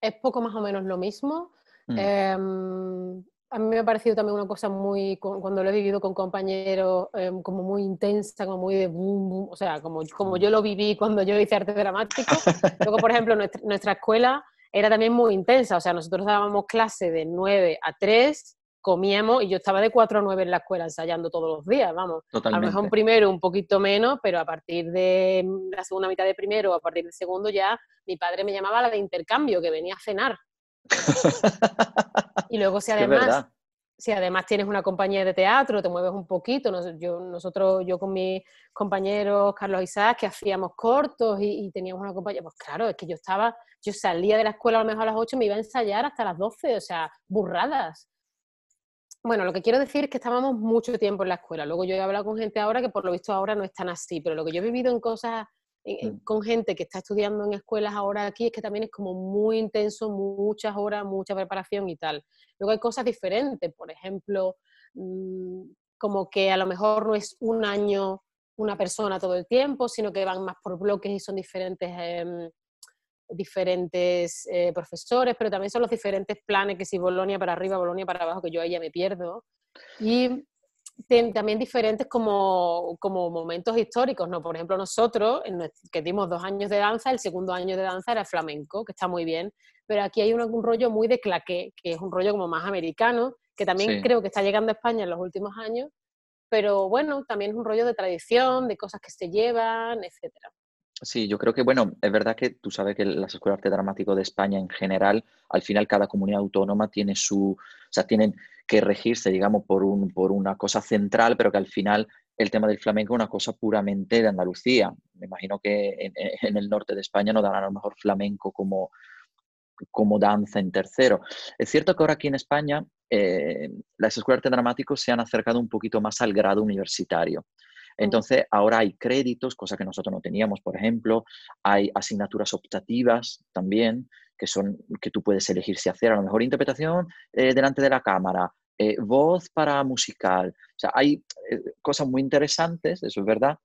Speaker 2: Es poco más o menos lo mismo. Mm. Em, a mí me ha parecido también una cosa muy, cuando lo he vivido con compañeros, em, como muy intensa, como muy de boom, boom, o sea, como, como yo lo viví cuando yo hice arte dramático. Luego, por ejemplo, nuestra, escuela era también muy intensa, o sea, nosotros dábamos clase de 9 a 3, comíamos y yo estaba de 4 a 9 en la escuela ensayando todos los días, vamos. A lo mejor primero un poquito menos, pero a partir de la segunda mitad de primero, a partir del segundo ya, mi padre me llamaba a la de intercambio, que venía a cenar y luego si además, si además tienes una compañía de teatro, te mueves un poquito, yo, nosotros, yo con mis compañeros Carlos Isaac, que hacíamos cortos y, teníamos una compañía, pues claro, es que yo estaba, yo salía de la escuela a lo mejor a las 8 y me iba a ensayar hasta las 12, o sea, burradas. Bueno, lo que quiero decir es que estábamos mucho tiempo en la escuela. Luego yo he hablado con gente ahora que por lo visto ahora no están así, pero lo que yo he vivido en cosas Mm. con gente que está estudiando en escuelas ahora aquí es que también es como muy intenso, muchas horas, mucha preparación y tal. Luego hay cosas diferentes, por ejemplo, mm, como que a lo mejor no es un año una persona todo el tiempo, sino que van más por bloques y son diferentes, em, diferentes eh, profesores, pero también son los diferentes planes, que si Bolonia para arriba, Bolonia para abajo, que yo ahí ya me pierdo. Y también diferentes como, como, momentos históricos, ¿no? Por ejemplo, nosotros, que dimos dos años de danza, el segundo año de danza era flamenco, que está muy bien, pero aquí hay un, rollo muy de claqué, que es un rollo como más americano, que también creo que está llegando a España en los últimos años, pero bueno, también es un rollo de tradición, de cosas que se llevan, etcétera.
Speaker 1: Sí, yo creo que, bueno, es verdad que tú sabes que las escuelas de arte dramático de España en general, al final cada comunidad autónoma tiene su, o sea, tienen que regirse, digamos, por, un, por una cosa central, pero que al final el tema del flamenco es una cosa puramente de Andalucía. Me imagino que en, el norte de España no darán a lo mejor flamenco como, como danza en tercero. Es cierto que ahora aquí en España eh, las escuelas de arte dramático se han acercado un poquito más al grado universitario. Entonces, ahora hay créditos, cosa que nosotros no teníamos, por ejemplo, hay asignaturas optativas también, que son que tú puedes elegir si hacer a lo mejor interpretación eh, delante de la cámara, eh, voz para musical. O sea, hay eh, cosas muy interesantes, eso es verdad,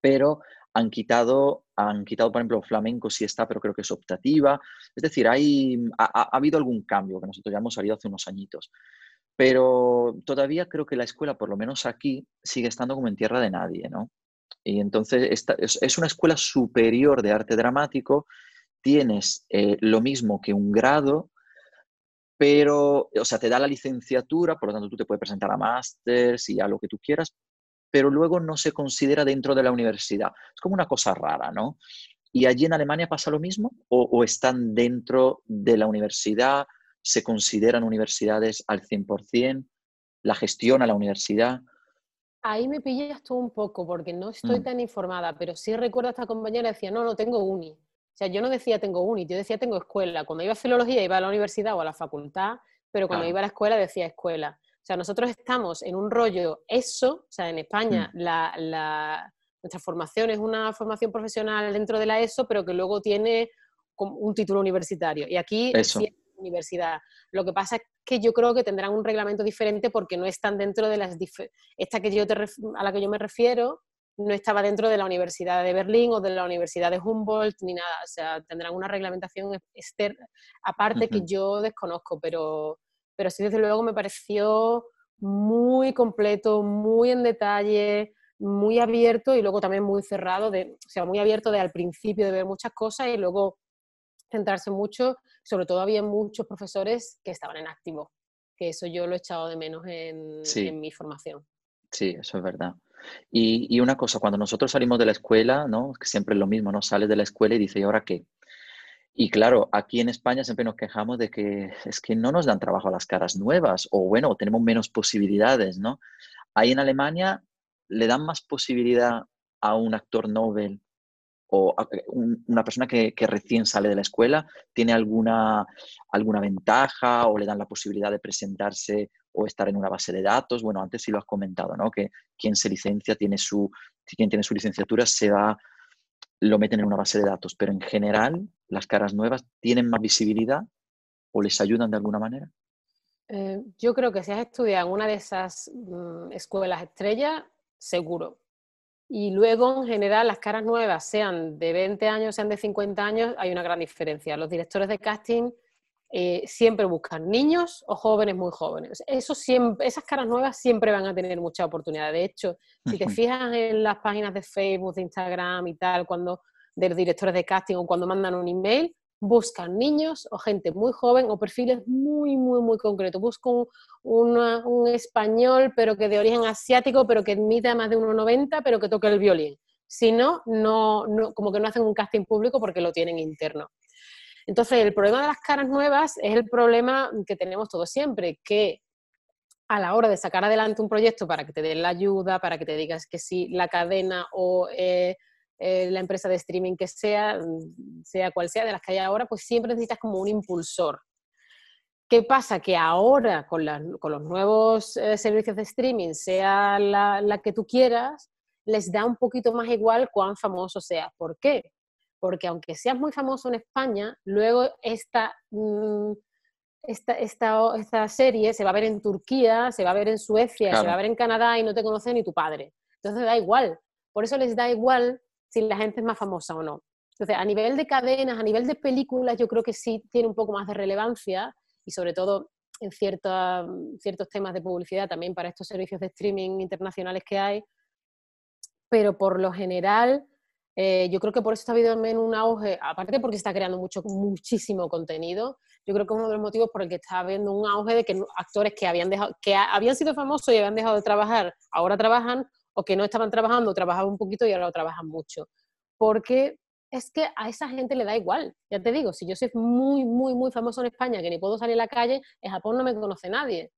Speaker 1: pero han quitado, han quitado, por ejemplo, flamenco sí está, pero creo que es optativa. Es decir, hay, ha, ha habido algún cambio que nosotros ya hemos salido hace unos añitos. Pero todavía creo que la escuela, por lo menos aquí, sigue estando como en tierra de nadie, ¿no? Y entonces esta, es, una escuela superior de arte dramático, tienes eh, lo mismo que un grado, pero, o sea, te da la licenciatura, por lo tanto tú te puedes presentar a másters y a lo que tú quieras, pero luego no se considera dentro de la universidad. Es como una cosa rara, ¿no? ¿Y allí en Alemania pasa lo mismo? o están dentro de la universidad? Se consideran universidades al 100%, la gestiona la universidad.
Speaker 2: Ahí me pillas tú un poco porque no estoy mm. tan informada, pero sí recuerdo a esta compañera decía, no, no tengo uni. O sea, yo no decía tengo uni, yo decía tengo escuela. Cuando iba a filología iba a la universidad o a la facultad, pero cuando iba a la escuela decía escuela. O sea, nosotros estamos en un rollo eso, o sea, en España mm. la, nuestra formación es una formación profesional dentro de la ESO, pero que luego tiene un título universitario. Y aquí universidad. Lo que pasa es que yo creo que tendrán un reglamento diferente porque no están dentro de las... Esta que yo te a la que yo me refiero no estaba dentro de la Universidad de Berlín o de la Universidad de Humboldt ni nada. O sea, tendrán una reglamentación externa, aparte que yo desconozco, pero, pero sí, desde luego me pareció muy completo, muy en detalle, muy abierto y luego también muy cerrado, de, o sea, muy abierto de al principio de ver muchas cosas y luego centrarse mucho, sobre todo había muchos profesores que estaban en activo, que eso yo lo he echado de menos en, mi formación.
Speaker 1: Sí, eso es verdad. Y, una cosa, cuando nosotros salimos de la escuela, ¿no? que siempre es lo mismo, ¿no? Sales de la escuela y dices, ¿y ahora qué? Y claro, aquí en España siempre nos quejamos de que es que no nos dan trabajo a las caras nuevas, o bueno, tenemos menos posibilidades, ¿no? Ahí en Alemania le dan más posibilidad a un actor Nobel o una persona que, recién sale de la escuela tiene alguna, alguna ventaja o le dan la posibilidad de presentarse o estar en una base de datos. Bueno, antes sí lo has comentado, ¿no? Que quien se licencia tiene su, quien tiene su licenciatura se va, lo meten en una base de datos, pero en general las caras nuevas tienen más visibilidad o les ayudan de alguna manera.
Speaker 2: Eh, yo creo que si has estudiado en una de esas mm, escuelas estrellas, seguro. Y luego, en general, las caras nuevas, sean de 20 años, sean de 50 años, hay una gran diferencia. Los directores de casting eh, siempre buscan niños o jóvenes muy jóvenes. Eso siempre, esas caras nuevas siempre van a tener mucha oportunidad. De hecho, si te fijas en las páginas de Facebook, de Instagram y tal, cuando de los directores de casting o cuando mandan un email, buscan niños o gente muy joven o perfiles muy, muy, muy concretos. Buscan un español, pero que de origen asiático, pero que mida más de 1,90, pero que toque el violín. Si no, no, como que no hacen un casting público porque lo tienen interno. Entonces, el problema de las caras nuevas es el problema que tenemos todos siempre, que a la hora de sacar adelante un proyecto para que te den la ayuda, para que te digas que sí, la cadena o eh, eh, la empresa de streaming que sea, mm, sea cual sea de las que hay ahora, pues siempre necesitas como un impulsor. ¿Qué pasa? Que ahora con, los nuevos eh, servicios de streaming, sea la, que tú quieras, les da un poquito más igual cuán famoso sea. ¿Por qué? Porque aunque seas muy famoso en España, luego esta, mm, esta, esta, serie se va a ver en Turquía, se va a ver en Suecia, se va a ver en Canadá y no te conoce ni tu padre. Entonces da igual. Por eso les da igual si la gente es más famosa o no. Entonces, a nivel de cadenas, a nivel de películas, yo creo que sí tiene un poco más de relevancia y sobre todo en ciertos temas de publicidad también para estos servicios de streaming internacionales que hay. Pero por lo general, eh, yo creo que por eso está habido también un auge, aparte porque está creando mucho, muchísimo contenido, yo creo que uno de los motivos por el que está habiendo un auge de que actores que habían, dejado, que habían sido famosos y habían dejado de trabajar, ahora trabajan o que no estaban trabajando, trabajaban un poquito y ahora lo trabajan mucho. Porque es que a esa gente le da igual. Ya te digo, si yo soy muy, muy, muy famoso en España, que ni puedo salir a la calle, en Japón no me conoce nadie.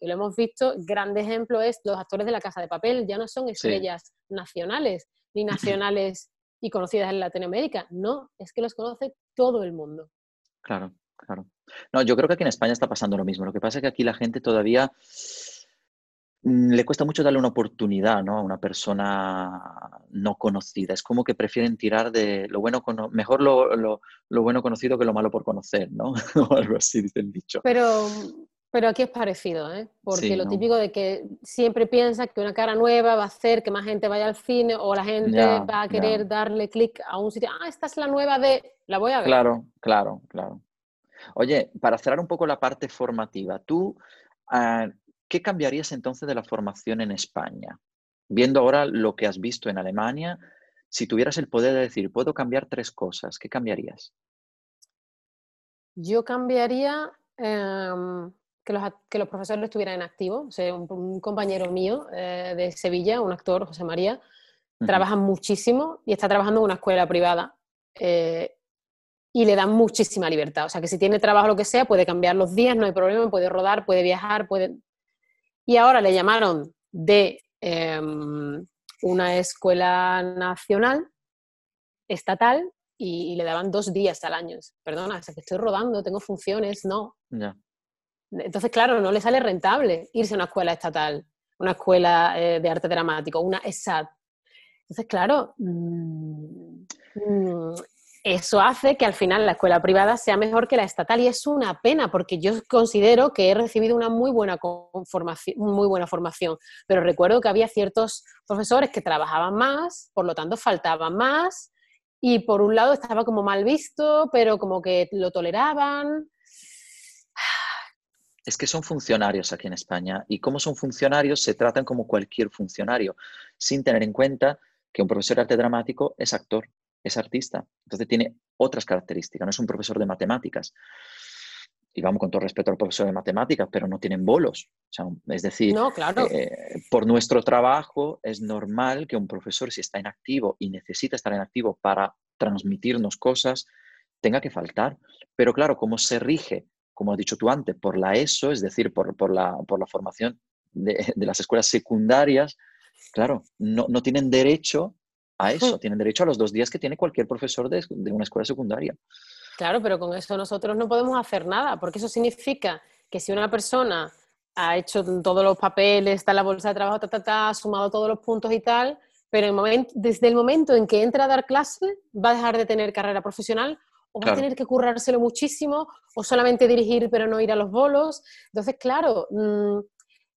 Speaker 2: Y lo hemos visto, grande ejemplo es los actores de la Casa de Papel, ya no son estrellas nacionales, ni nacionales y conocidas en Latinoamérica. No, es que los conoce todo el mundo.
Speaker 1: Claro, claro. No, yo creo que aquí en España está pasando lo mismo. Lo que pasa es que aquí la gente todavía le cuesta mucho darle una oportunidad ¿no? a una persona no conocida. Es como que prefieren tirar de lo bueno, mejor lo, lo, lo, bueno conocido que lo malo por conocer, ¿no? o algo así dice el dicho.
Speaker 2: Pero, pero aquí es parecido, ¿eh? porque lo típico de que siempre piensa que una cara nueva va a hacer que más gente vaya al cine o la gente va a querer darle clic a un sitio, ah, esta es la nueva de, la voy a ver.
Speaker 1: Claro, claro, claro. Oye, para cerrar un poco la parte formativa, tú... Ah, ¿Qué cambiarías entonces de la formación en España? Viendo ahora lo que has visto en Alemania, si tuvieras el poder de decir, puedo cambiar tres cosas, ¿qué cambiarías?
Speaker 2: Yo cambiaría em, que, los, profesores estuvieran en activo. un, compañero mío eh, de Sevilla, un actor, José María, trabaja muchísimo y está trabajando en una escuela privada. Eh, y le dan muchísima libertad. O sea, que si tiene trabajo lo que sea, puede cambiar los días, no hay problema, puede rodar, puede viajar, puede y ahora le llamaron de em, una escuela nacional, estatal, y, le daban dos días al año. Perdona, que estoy rodando, tengo funciones, no. Entonces, claro, no le sale rentable irse a una escuela estatal, una escuela eh, de arte dramático, una ESAD. Entonces, claro, mm, mm, eso hace que al final la escuela privada sea mejor que la estatal y es una pena porque yo considero que he recibido una muy buena formación, muy buena formación, pero recuerdo que había ciertos profesores que trabajaban más, por lo tanto faltaban más y por un lado estaba como mal visto, pero como que lo toleraban.
Speaker 1: Es que son funcionarios aquí en España y como son funcionarios se tratan como cualquier funcionario, sin tener en cuenta que un profesor de arte dramático es actor es artista. Entonces tiene otras características, no es un profesor de matemáticas. Y vamos con todo respeto al profesor de matemáticas, pero no tienen bolos. es decir, eh, por nuestro trabajo es normal que un profesor, si está en activo y necesita estar en activo para transmitirnos cosas, tenga que faltar. Pero claro, como se rige, como has dicho tú antes, por la ESO, es decir, por, la, por la, formación de, las escuelas secundarias, claro, no, no tienen derecho a eso, tienen derecho a los dos días que tiene cualquier profesor de, una escuela secundaria.
Speaker 2: Claro, pero con eso nosotros no podemos hacer nada, porque eso significa que si una persona ha hecho todos los papeles, está en la bolsa de trabajo, ha sumado todos los puntos y tal, pero desde el momento en que entra a dar clase va a dejar de tener carrera profesional o va a tener que currárselo muchísimo, o solamente dirigir pero no ir a los bolos. Entonces, claro, mm,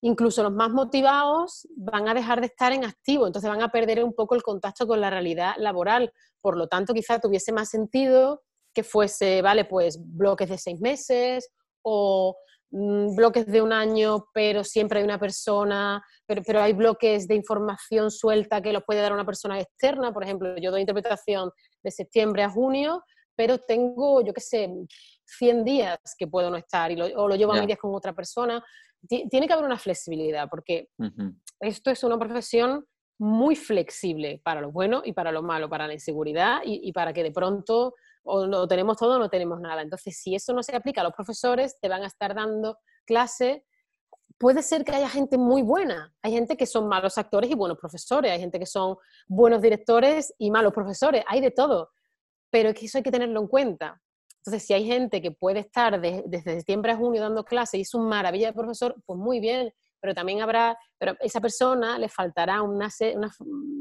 Speaker 2: incluso los más motivados van a dejar de estar en activo, entonces van a perder un poco el contacto con la realidad laboral. Por lo tanto, quizá tuviese más sentido que fuese, vale, pues bloques de seis meses o mm, bloques de un año, pero siempre hay una persona, pero, pero, hay bloques de información suelta que los puede dar una persona externa. Por ejemplo, yo doy interpretación de septiembre a junio, pero tengo, yo qué sé, 100 días que puedo no estar y o lo llevo a días con otra persona. Tiene que haber una flexibilidad, porque esto es una profesión muy flexible para lo bueno y para lo malo, para la inseguridad y, y para que de pronto o no tenemos todo o no tenemos nada. Entonces, si eso no se aplica a los profesores, te van a estar dando clase. Puede ser que haya gente muy buena, hay gente que son malos actores y buenos profesores, hay gente que son buenos directores y malos profesores, hay de todo pero es que eso hay que tenerlo en cuenta. Entonces, si hay gente que puede estar desde septiembre a junio dando clases y es un maravilla de profesor, pues muy bien, pero también habrá, pero a esa persona le faltará una, una,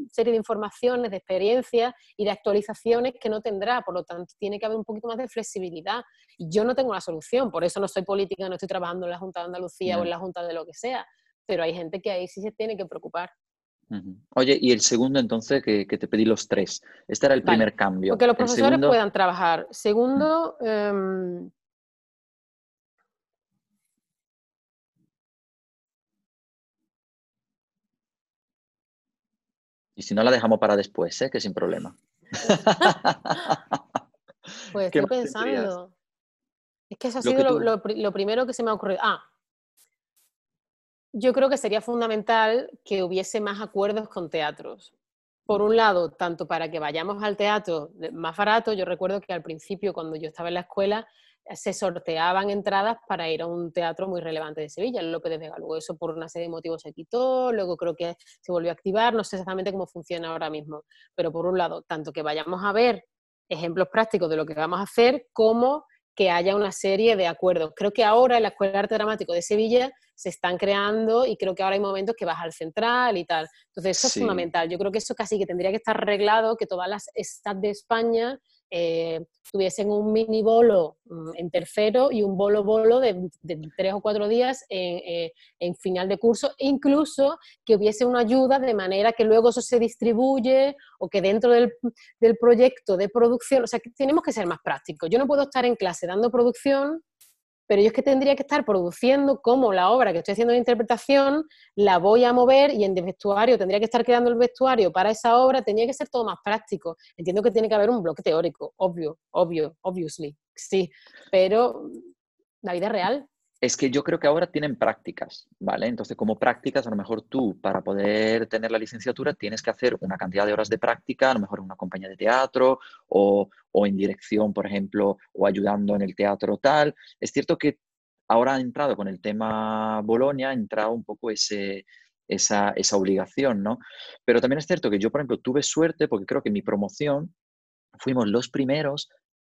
Speaker 2: serie de informaciones, de experiencias y de actualizaciones que no tendrá, por lo tanto tiene que haber un poquito más de flexibilidad. Y yo no tengo la solución, por eso no soy política, no estoy trabajando en la Junta de Andalucía o en la Junta de lo que sea, pero hay gente que ahí sí se tiene que preocupar.
Speaker 1: Oye, y el segundo entonces que, te pedí los tres. Este era el primer cambio.
Speaker 2: Que los profesores puedan trabajar. Segundo, em,
Speaker 1: Y si no la dejamos para después, ¿eh? que sin problema.
Speaker 2: pues estoy pensando. Es que eso ha sido lo, lo, primero que se me ha ocurrido. Ah, yo creo que sería fundamental que hubiese más acuerdos con teatros. Por un lado, tanto para que vayamos al teatro más barato, yo recuerdo que al principio, cuando yo estaba en la escuela, se sorteaban entradas para ir a un teatro muy relevante de Sevilla, el López de Vega. Luego eso por una serie de motivos se quitó, luego creo que se volvió a activar, no sé exactamente cómo funciona ahora mismo, pero por un lado, tanto que vayamos a ver ejemplos prácticos de lo que vamos a hacer, como que haya una serie de acuerdos. Creo que ahora en la Escuela de Arte Dramático de Sevilla se están creando y creo que ahora hay momentos que vas al central y tal. Entonces eso es fundamental. Yo creo que eso casi que tendría que estar arreglado, que todas las STAT de España eh, tuviesen un mini bolo mm, en tercero y un bolo bolo de, tres o cuatro días eh, en, final de curso, incluso que hubiese una ayuda de manera que luego eso se distribuye o que dentro del, del proyecto de producción, o sea, que tenemos que ser más prácticos. Yo no puedo estar en clase dando producción pero yo es que tendría que estar produciendo como la obra que estoy haciendo de interpretación la voy a mover y en el vestuario tendría que estar creando el vestuario para esa obra, tendría que ser todo más práctico. Entiendo que tiene que haber un bloque teórico, obvio, obvio, obviously, sí, pero la vida real
Speaker 1: es que yo creo que ahora tienen prácticas, ¿vale? Entonces, como prácticas, a lo mejor tú, para poder tener la licenciatura, tienes que hacer una cantidad de horas de práctica, a lo mejor en una compañía de teatro o, en dirección, por ejemplo, o ayudando en el teatro tal. Es cierto que ahora ha entrado con el tema Bolonia, ha entrado un poco esa, esa obligación, ¿no? Pero también es cierto que yo, por ejemplo, tuve suerte porque creo que mi promoción fuimos los primeros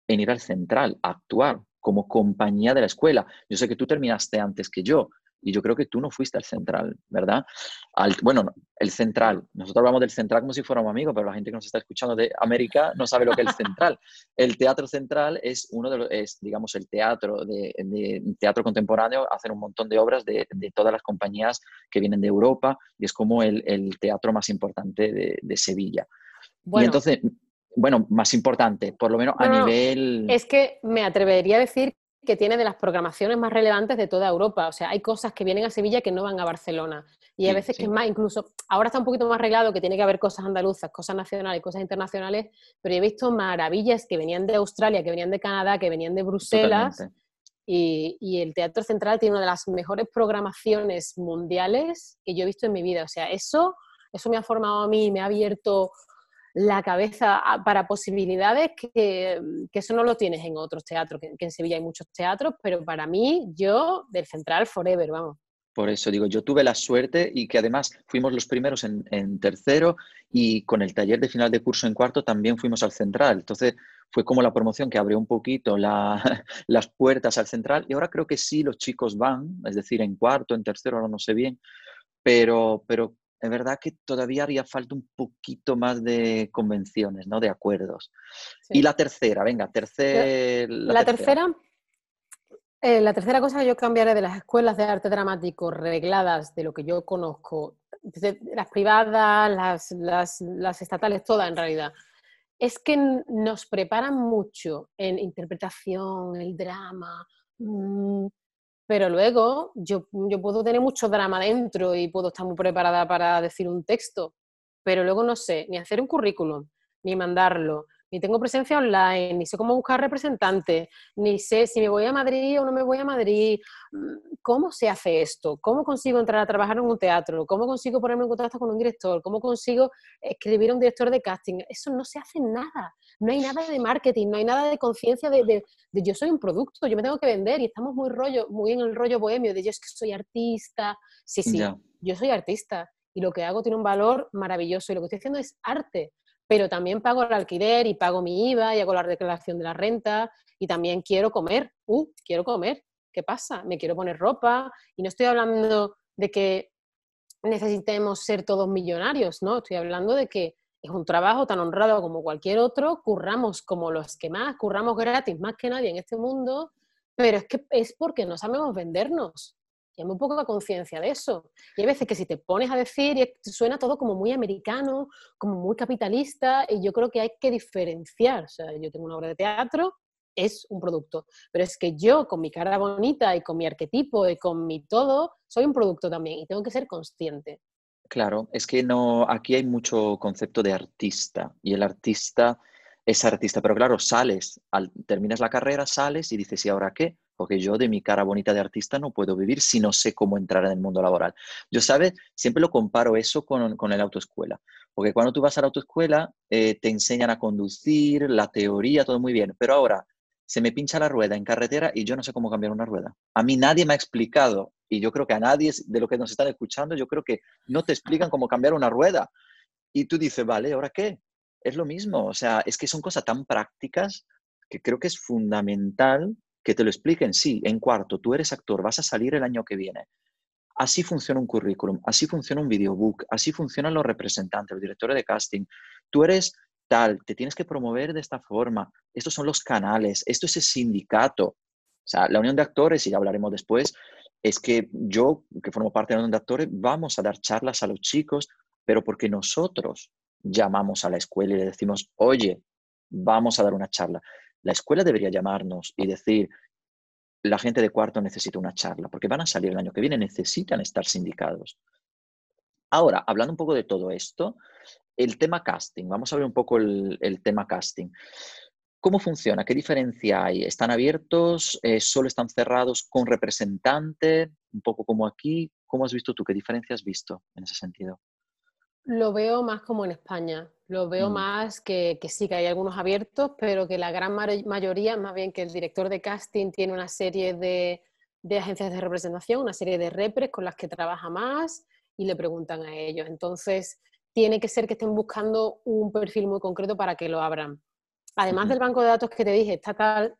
Speaker 1: en ir al central a actuar como compañía de la escuela. Yo sé que tú terminaste antes que yo y yo creo que tú no fuiste al central, ¿verdad? Al, bueno, el central, nosotros hablamos del central como si fuéramos amigos, pero la gente que nos está escuchando de América no sabe lo que es el central. El teatro central es uno de los, es, digamos, el teatro de, teatro contemporáneo, hacen un montón de obras de, todas las compañías que vienen de Europa y es como el, teatro más importante de, Sevilla. Y entonces, bueno, más importante, por lo menos a nivel...
Speaker 2: Es que me atrevería a decir que tiene de las programaciones más relevantes de toda Europa. O sea, hay cosas que vienen a Sevilla que no van a Barcelona. Y hay veces que es más, incluso, ahora está un poquito más arreglado que tiene que haber cosas andaluzas, cosas nacionales, cosas internacionales, pero he visto maravillas que venían de Australia, que venían de Canadá, que venían de Bruselas. Y, y, el Teatro Central tiene una de las mejores programaciones mundiales que yo he visto en mi vida. O sea, eso, eso me ha formado a mí, me ha abierto la cabeza para posibilidades que, eso no lo tienes en otros teatros, que, en Sevilla hay muchos teatros, pero para mí, yo, del Central Forever, vamos.
Speaker 1: Por eso digo, yo tuve la suerte y que además fuimos los primeros en, tercero y con el taller de final de curso en cuarto también fuimos al central. Entonces fue como la promoción que abrió un poquito las puertas al central y ahora creo que sí los chicos van, es decir, en cuarto, en tercero, ahora no sé bien, pero, pero es verdad que todavía haría falta un poquito más de convenciones, ¿no? De acuerdos. Y la tercera, venga, tercer,
Speaker 2: la, tercera. Eh, la tercera cosa que yo cambiaré de las escuelas de arte dramático regladas de lo que yo conozco, las privadas, las, estatales, todas en realidad, es que nos preparan mucho en interpretación, el drama, mm, pero luego yo, yo puedo tener mucho drama dentro y puedo estar muy preparada para decir un texto, pero luego no sé ni hacer un currículum, ni mandarlo, ni tengo presencia online, ni sé cómo buscar representantes, ni sé si me voy a Madrid o no me voy a Madrid. Mm, ¿Cómo se hace esto? ¿Cómo consigo entrar a trabajar en un teatro? ¿Cómo consigo ponerme en contacto con un director? ¿Cómo consigo escribir a un director de casting? Eso no se hace nada. No hay nada de marketing, no hay nada de conciencia de, de, yo soy un producto, yo me tengo que vender y estamos muy, rollo, muy en el rollo bohemio de yo es que soy artista. Sí, sí, yo soy artista y lo que hago tiene un valor maravilloso y lo que estoy haciendo es arte pero también pago el alquiler y pago mi IVA y hago la declaración de la renta y también quiero comer. Uh, quiero comer. ¿Qué pasa? Me quiero poner ropa y no estoy hablando de que necesitemos ser todos millonarios, ¿no? Estoy hablando de que es un trabajo tan honrado como cualquier otro, curramos como los que más, curramos gratis más que nadie en este mundo, pero es que es porque no sabemos vendernos y hay muy poca conciencia de eso. Y hay veces que si te pones a decir, y suena todo como muy americano, como muy capitalista, y yo creo que hay que diferenciar. O sea, yo tengo una obra de teatro, es un producto, pero es que yo con mi cara bonita y con mi arquetipo y con mi todo, soy un producto también y tengo que ser consciente.
Speaker 1: Claro, es que no, aquí hay mucho concepto de artista y el artista es artista, pero claro, sales, al, terminas la carrera, sales y dices, ¿y ahora qué? porque yo de mi cara bonita de artista no puedo vivir si no sé cómo entrar en el mundo laboral. Yo, ¿sabes? Siempre lo comparo eso con, con el autoescuela, porque cuando tú vas a la autoescuela eh, te enseñan a conducir, la teoría, todo muy bien, pero ahora se me pincha la rueda en carretera y yo no sé cómo cambiar una rueda. A mí nadie me ha explicado, y yo creo que a nadie de lo que nos están escuchando, yo creo que no te explican cómo cambiar una rueda. Y tú dices, vale, ¿ahora qué? Es lo mismo, o sea, es que son cosas tan prácticas que creo que es fundamental que te lo expliquen, sí, en cuarto, tú eres actor, vas a salir el año que viene. Así funciona un currículum, así funciona un videobook, así funcionan los representantes, los directores de casting. Tú eres tal, te tienes que promover de esta forma. Estos son los canales, esto es el sindicato. O sea, la unión de actores, y ya hablaremos después, es que yo, que formo parte de la unión de actores, vamos a dar charlas a los chicos, pero porque nosotros llamamos a la escuela y le decimos, oye, vamos a dar una charla. La escuela debería llamarnos y decir, la gente de cuarto necesita una charla, porque van a salir el año que viene, necesitan estar sindicados. Ahora, hablando un poco de todo esto, el tema casting, vamos a ver un poco el, tema casting. ¿Cómo funciona? ¿Qué diferencia hay? ¿Están abiertos? Eh, ¿Solo están cerrados con representante? Un poco como aquí. ¿Cómo has visto tú? ¿Qué diferencia has visto en ese sentido?
Speaker 2: Lo veo más como en España. Lo veo mm. más que, sí, que hay algunos abiertos, pero que la gran mayoría, más bien que el director de casting tiene una serie de, agencias de representación, una serie de repres con las que trabaja más y le preguntan a ellos. Entonces, tiene que ser que estén buscando un perfil muy concreto para que lo abran. Además del banco de datos que te dije, está tal,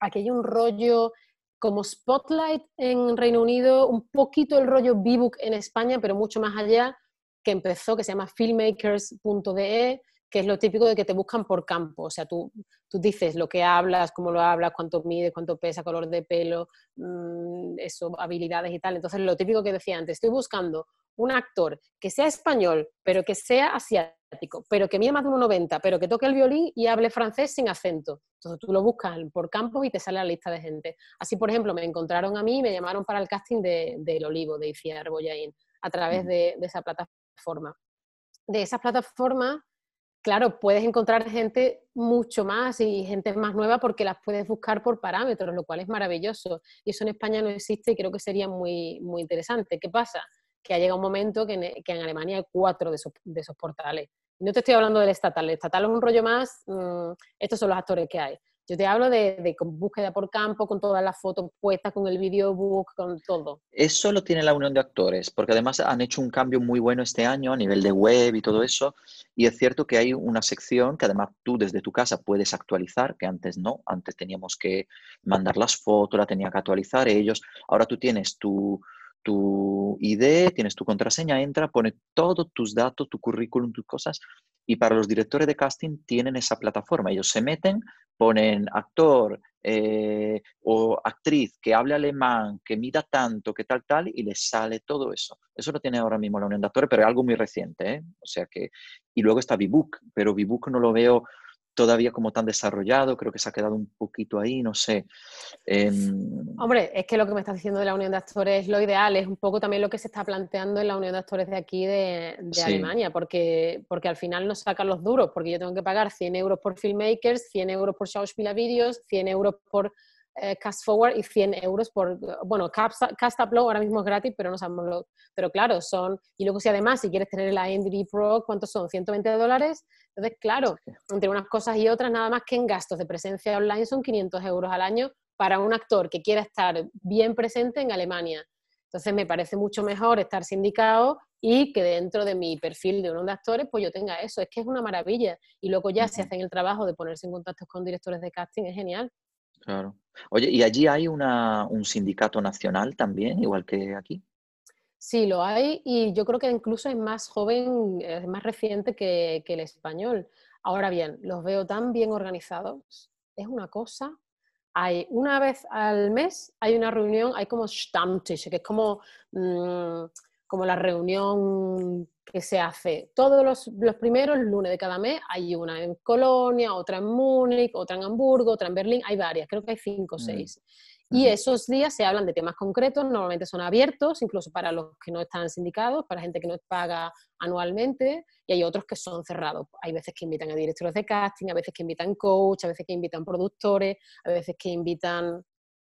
Speaker 2: aquí hay un rollo como Spotlight en Reino Unido, un poquito el rollo B-Book en España, pero mucho más allá, que empezó, que se llama filmmakers.de, que es lo típico de que te buscan por campo. O sea, tú, tú dices lo que hablas, cómo lo hablas, cuánto mide, cuánto pesa, color de pelo, mm, eso, habilidades y tal. Entonces, lo típico que decía antes, estoy buscando un actor que sea español, pero que sea asiático, pero que mida más de 1,90, pero que toque el violín y hable francés sin acento. Entonces tú lo buscas por campos y te sale la lista de gente. Así, por ejemplo, me encontraron a mí y me llamaron para el casting de, El Olivo, de Iciar Boyain, a través de, de esa plataforma De esas plataformas, claro, puedes encontrar gente mucho más y gente más nueva porque las puedes buscar por parámetros, lo cual es maravilloso. Y eso en España no existe y creo que sería muy, muy interesante. ¿Qué pasa? Que ha llegado un momento que en, Alemania hay cuatro de esos, de esos portales. no te estoy hablando del estatal, el estatal es un rollo más, mm, estos son los actores que hay. Yo te hablo de, búsqueda por campo, con todas las fotos puestas, con el videobook, con todo.
Speaker 1: Eso lo tiene la Unión de Actores, porque además han hecho un cambio muy bueno este año a nivel de web y todo eso. Y es cierto que hay una sección que además tú desde tu casa puedes actualizar, que antes no, antes teníamos que mandar las fotos, la tenía que actualizar ellos. Ahora tú tienes tu, tu ID, tienes tu contraseña, entra, pone todos tus datos, tu currículum, tus cosas, y para los directores de casting tienen esa plataforma. Ellos se meten, ponen actor eh, o actriz que hable alemán, que mida tanto, que tal, tal, y les sale todo eso. Eso lo tiene ahora mismo la Unión de Actores, pero es algo muy reciente. ¿eh? O sea que, y luego está Vibook, pero Vibook no lo veo todavía como tan desarrollado, creo que se ha quedado un poquito ahí, no sé.
Speaker 2: Em, Hombre, es que lo que me estás diciendo de la Unión de Actores es lo ideal, es un poco también lo que se está planteando en la Unión de Actores de aquí de, Alemania, porque, porque al final nos sacan los duros, porque yo tengo que pagar 100 euros por filmmakers, 100 euros por Schauspieler Videos, 100 euros por eh, Cast Forward y 100 euros por, bueno, Cast, Cast Upload ahora mismo es gratis, pero no sabemos lo, pero claro, son, y luego si además si quieres tener la IMDb Pro, ¿cuántos son? 120 dólares, entonces claro, entre unas cosas y otras, nada más que en gastos de presencia online son 500 euros al año para un actor que quiera estar bien presente en Alemania. Entonces me parece mucho mejor estar sindicado y que dentro de mi perfil de uno de actores, pues yo tenga eso. Es que es una maravilla. Y luego ya se hacen el trabajo de ponerse en contacto con directores de casting, es genial.
Speaker 1: Claro. Oye, ¿y allí hay un sindicato nacional también, igual que aquí?
Speaker 2: Sí, lo hay y yo creo que incluso es más joven, es más reciente que, el español. Ahora bien, los veo tan bien organizados, es una cosa. Hay una vez al mes, hay una reunión, hay como Stammtisch, que es como, mm, como la reunión que se hace todos los, los, primeros lunes de cada mes. Hay una en Colonia, otra en Múnich, otra en Hamburgo, otra en Berlín, hay varias, creo que hay cinco o mm. seis. Y esos días se hablan de temas concretos, normalmente son abiertos, incluso para los que no están sindicados, para gente que no paga anualmente, y hay otros que son cerrados. Hay veces que invitan a directores de casting, a veces que invitan coach, a veces que invitan productores, a veces que invitan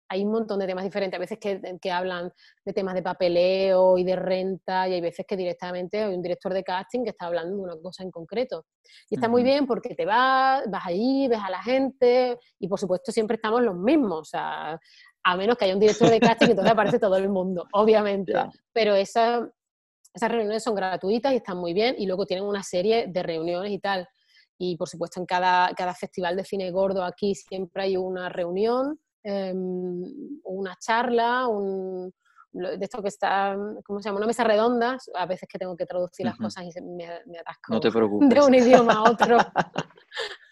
Speaker 2: hay un montón de temas diferentes. A veces que, hablan de temas de papeleo y de renta, y hay veces que directamente hay un director de casting que está hablando de una cosa en concreto. Y está muy bien porque te vas, vas allí, ves a la gente, y por supuesto siempre estamos los mismos. O sea, a menos que haya un director de casting, entonces aparece todo el mundo, obviamente. Pero esas reuniones son gratuitas y están muy bien, y luego tienen una serie de reuniones y tal. Y por supuesto, en cada, cada festival de cine gordo aquí siempre hay una reunión Em, una charla, un, de esto que está, ¿cómo se llama? Una mesa redonda, a veces que tengo que traducir las cosas y me, me atasco
Speaker 1: no te preocupes.
Speaker 2: de un idioma a otro.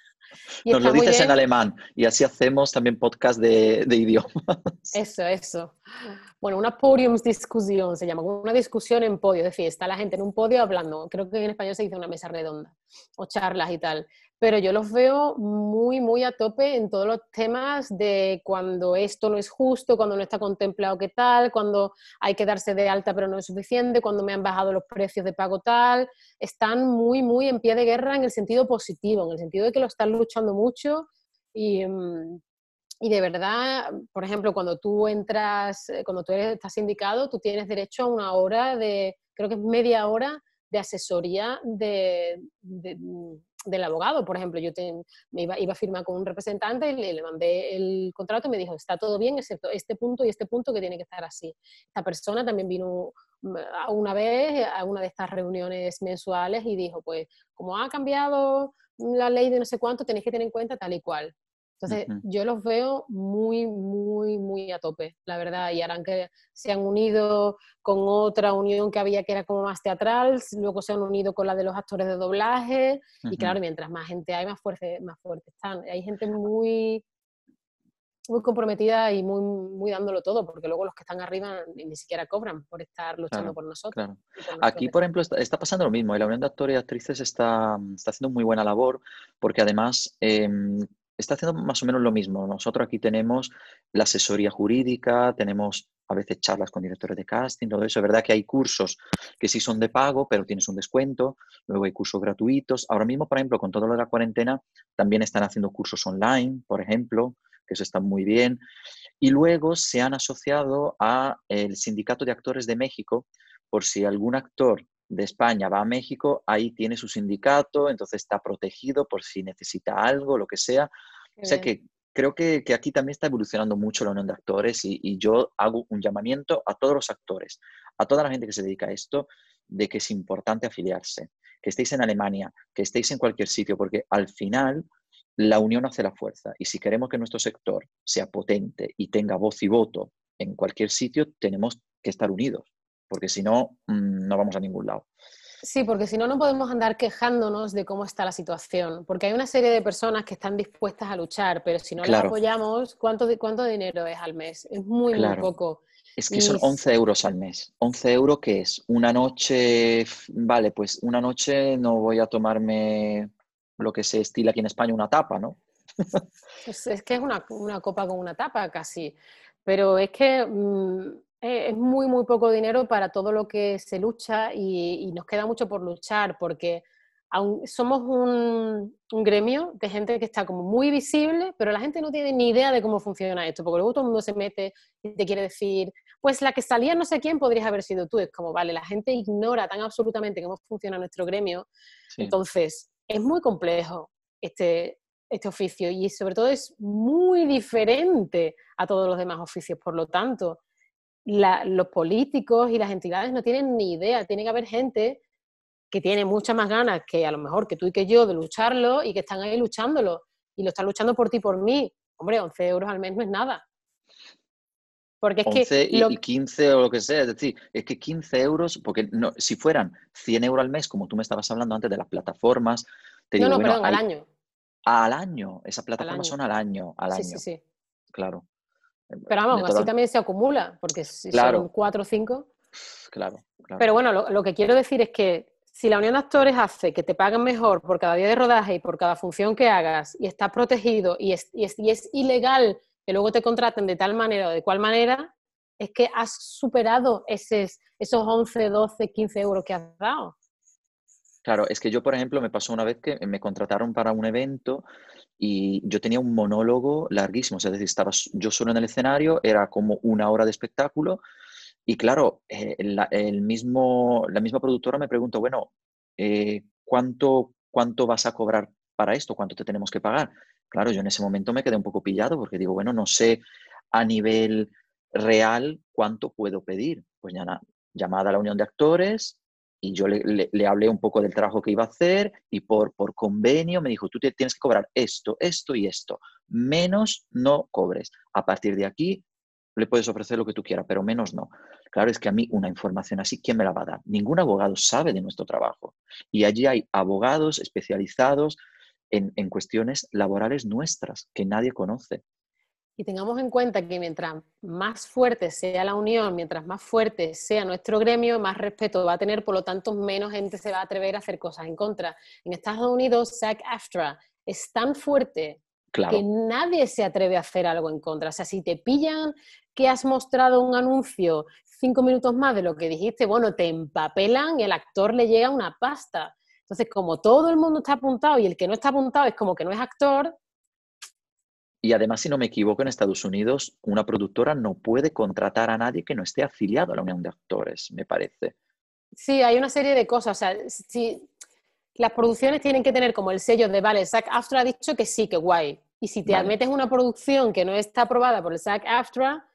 Speaker 1: Nos lo dices en alemán y así hacemos también podcast de, de idiomas.
Speaker 2: Eso, eso. Bueno, una podiumsdiscusión se llama, una discusión en podio, es decir, está la gente en un podio hablando, creo que en español se dice una mesa redonda, o charlas y tal pero yo los veo muy, muy a tope en todos los temas de cuando esto no es justo, cuando no está contemplado qué tal, cuando hay que darse de alta pero no es suficiente, cuando me han bajado los precios de pago tal. Están muy, muy en pie de guerra en el sentido positivo, en el sentido de que lo están luchando mucho y, mm, y de verdad, por ejemplo, cuando tú entras, eh, cuando tú eres, estás indicado, tú tienes derecho a una hora de, creo que es media hora de asesoría de, del abogado, por ejemplo, yo me iba, iba, a firmar con un representante y le, mandé el contrato y me dijo, está todo bien, excepto este punto y este punto que tiene que estar así. Esta persona también vino mm, una vez a una de estas reuniones mensuales y dijo, pues como ha cambiado la ley de no sé cuánto, tenéis que tener en cuenta tal y cual. Entonces, yo los veo muy, muy, muy a tope, la verdad, y harán que se han unido con otra unión que había que era como más teatral, luego se han unido con la de los actores de doblaje, y claro, mientras más gente hay, más fuerte, más fuerte están. Hay gente muy, muy comprometida y muy, muy dándolo todo, porque luego los que están arriba ni, siquiera cobran por estar luchando por nosotros.
Speaker 1: Aquí, por ejemplo, está, pasando lo mismo, y la Unión de Actores y Actrices está, está haciendo muy buena labor, porque además... Em, está haciendo más o menos lo mismo. Nosotros aquí tenemos la asesoría jurídica, tenemos a veces charlas con directores de casting, todo eso. Es verdad que hay cursos que sí son de pago, pero tienes un descuento. Luego hay cursos gratuitos. Ahora mismo, por ejemplo, con todo lo de la cuarentena, también están haciendo cursos online, por ejemplo, que eso está muy bien. Y luego se han asociado a el Sindicato de Actores de México, por si algún actor de España va a México, ahí tiene su sindicato, entonces está protegido por si necesita algo, lo que sea. o sea que creo que, aquí también está evolucionando mucho la unión de actores y, yo hago un llamamiento a todos los actores, a toda la gente que se dedica a esto, de que es importante afiliarse, que estéis en Alemania, que estéis en cualquier sitio, porque al final la unión hace la fuerza y si queremos que nuestro sector sea potente y tenga voz y voto en cualquier sitio tenemos que estar unidos, porque si no, mm, no vamos a ningún lado.
Speaker 2: Sí, porque si no, no podemos andar quejándonos de cómo está la situación, porque hay una serie de personas que están dispuestas a luchar, pero si no las apoyamos, ¿cuánto, ¿cuánto dinero es al mes? Es muy, muy poco.
Speaker 1: Es que son 11 euros al mes. 11 euros que es una noche, vale, pues una noche no voy a tomarme lo que se estila aquí en España, una tapa, ¿no?
Speaker 2: es, es que es una, una, copa con una tapa casi, pero es que mm, eh, es muy, muy poco dinero para todo lo que se lucha y, nos queda mucho por luchar porque somos un, gremio de gente que está como muy visible, pero la gente no tiene ni idea de cómo funciona esto, porque luego todo el mundo se mete y te quiere decir, pues la que salía no sé quién podrías haber sido tú. Es como, vale, la gente ignora tan absolutamente cómo funciona nuestro gremio. Entonces, es muy complejo este, este oficio y sobre todo es muy diferente a todos los demás oficios. Por lo tanto, los políticos y las entidades no tienen ni idea. Tiene que haber gente que tiene muchas más ganas que a lo mejor que tú y que yo de lucharlo y que están ahí luchándolo. Y lo están luchando por ti y por mí. Hombre, 11 euros al mes no es nada.
Speaker 1: Porque es 11 que y, 15 o lo que sea, es decir, es que 15 euros, porque no, si fueran 100 euros al mes, como tú me estabas hablando antes de las plataformas,
Speaker 2: te no, no, perdón, al año.
Speaker 1: al año, esas plataformas son al año, al año. Sí, sí, sí. Claro.
Speaker 2: Pero vamos, así también se acumula, porque si son cuatro o cinco.
Speaker 1: Claro,
Speaker 2: Pero bueno, lo, que quiero decir es que si la unión de actores hace que te paguen mejor por cada día de rodaje y por cada función que hagas y estás protegido y es, y es, ilegal que luego te contraten de tal manera o de cual manera, es que has superado esos, esos 11, 12, 15 euros que has dado.
Speaker 1: Claro, es que yo, por ejemplo, me pasó una vez que me contrataron para un evento y yo tenía un monólogo larguísimo, es decir, estaba yo solo en el escenario, era como una hora de espectáculo y claro, eh, la, el mismo, la misma productora me preguntó, bueno, eh, ¿cuánto, ¿cuánto vas a cobrar para esto? ¿Cuánto te tenemos que pagar? Claro, yo en ese momento me quedé un poco pillado porque digo, bueno, no sé a nivel real cuánto puedo pedir. Pues ya nada, llamada a la unión de actores, y yo le, le, hablé un poco del trabajo que iba a hacer y por, por convenio me dijo, tú tienes que cobrar esto, esto y esto, menos no cobres. A partir de aquí le puedes ofrecer lo que tú quieras, pero menos no. Claro, es que a mí una información así, ¿quién me la va a dar? Ningún abogado sabe de nuestro trabajo. Y allí hay abogados especializados en, en cuestiones laborales nuestras que nadie conoce.
Speaker 2: Y tengamos en cuenta que mientras más fuerte sea la unión, mientras más fuerte sea nuestro gremio, más respeto va a tener, por lo tanto, menos gente se va a atrever a hacer cosas en contra. En Estados Unidos, SAG-AFTRA es tan fuerte que nadie se atreve a hacer algo en contra. O sea, si te pillan que has mostrado un anuncio cinco minutos más de lo que dijiste, bueno, te empapelan y el actor le llega una pasta. Entonces, como todo el mundo está apuntado y el que no está apuntado es como que no es actor,
Speaker 1: y además, si no me equivoco, en Estados Unidos una productora no puede contratar a nadie que no esté afiliado a la Unión de Actores, me parece.
Speaker 2: Sí, hay una serie de cosas. O sea, si las producciones tienen que tener como el sello de, vale, SAC AFTRA ha dicho que sí, que guay. Y si te metes una producción que no está aprobada por el SAC AFTRA,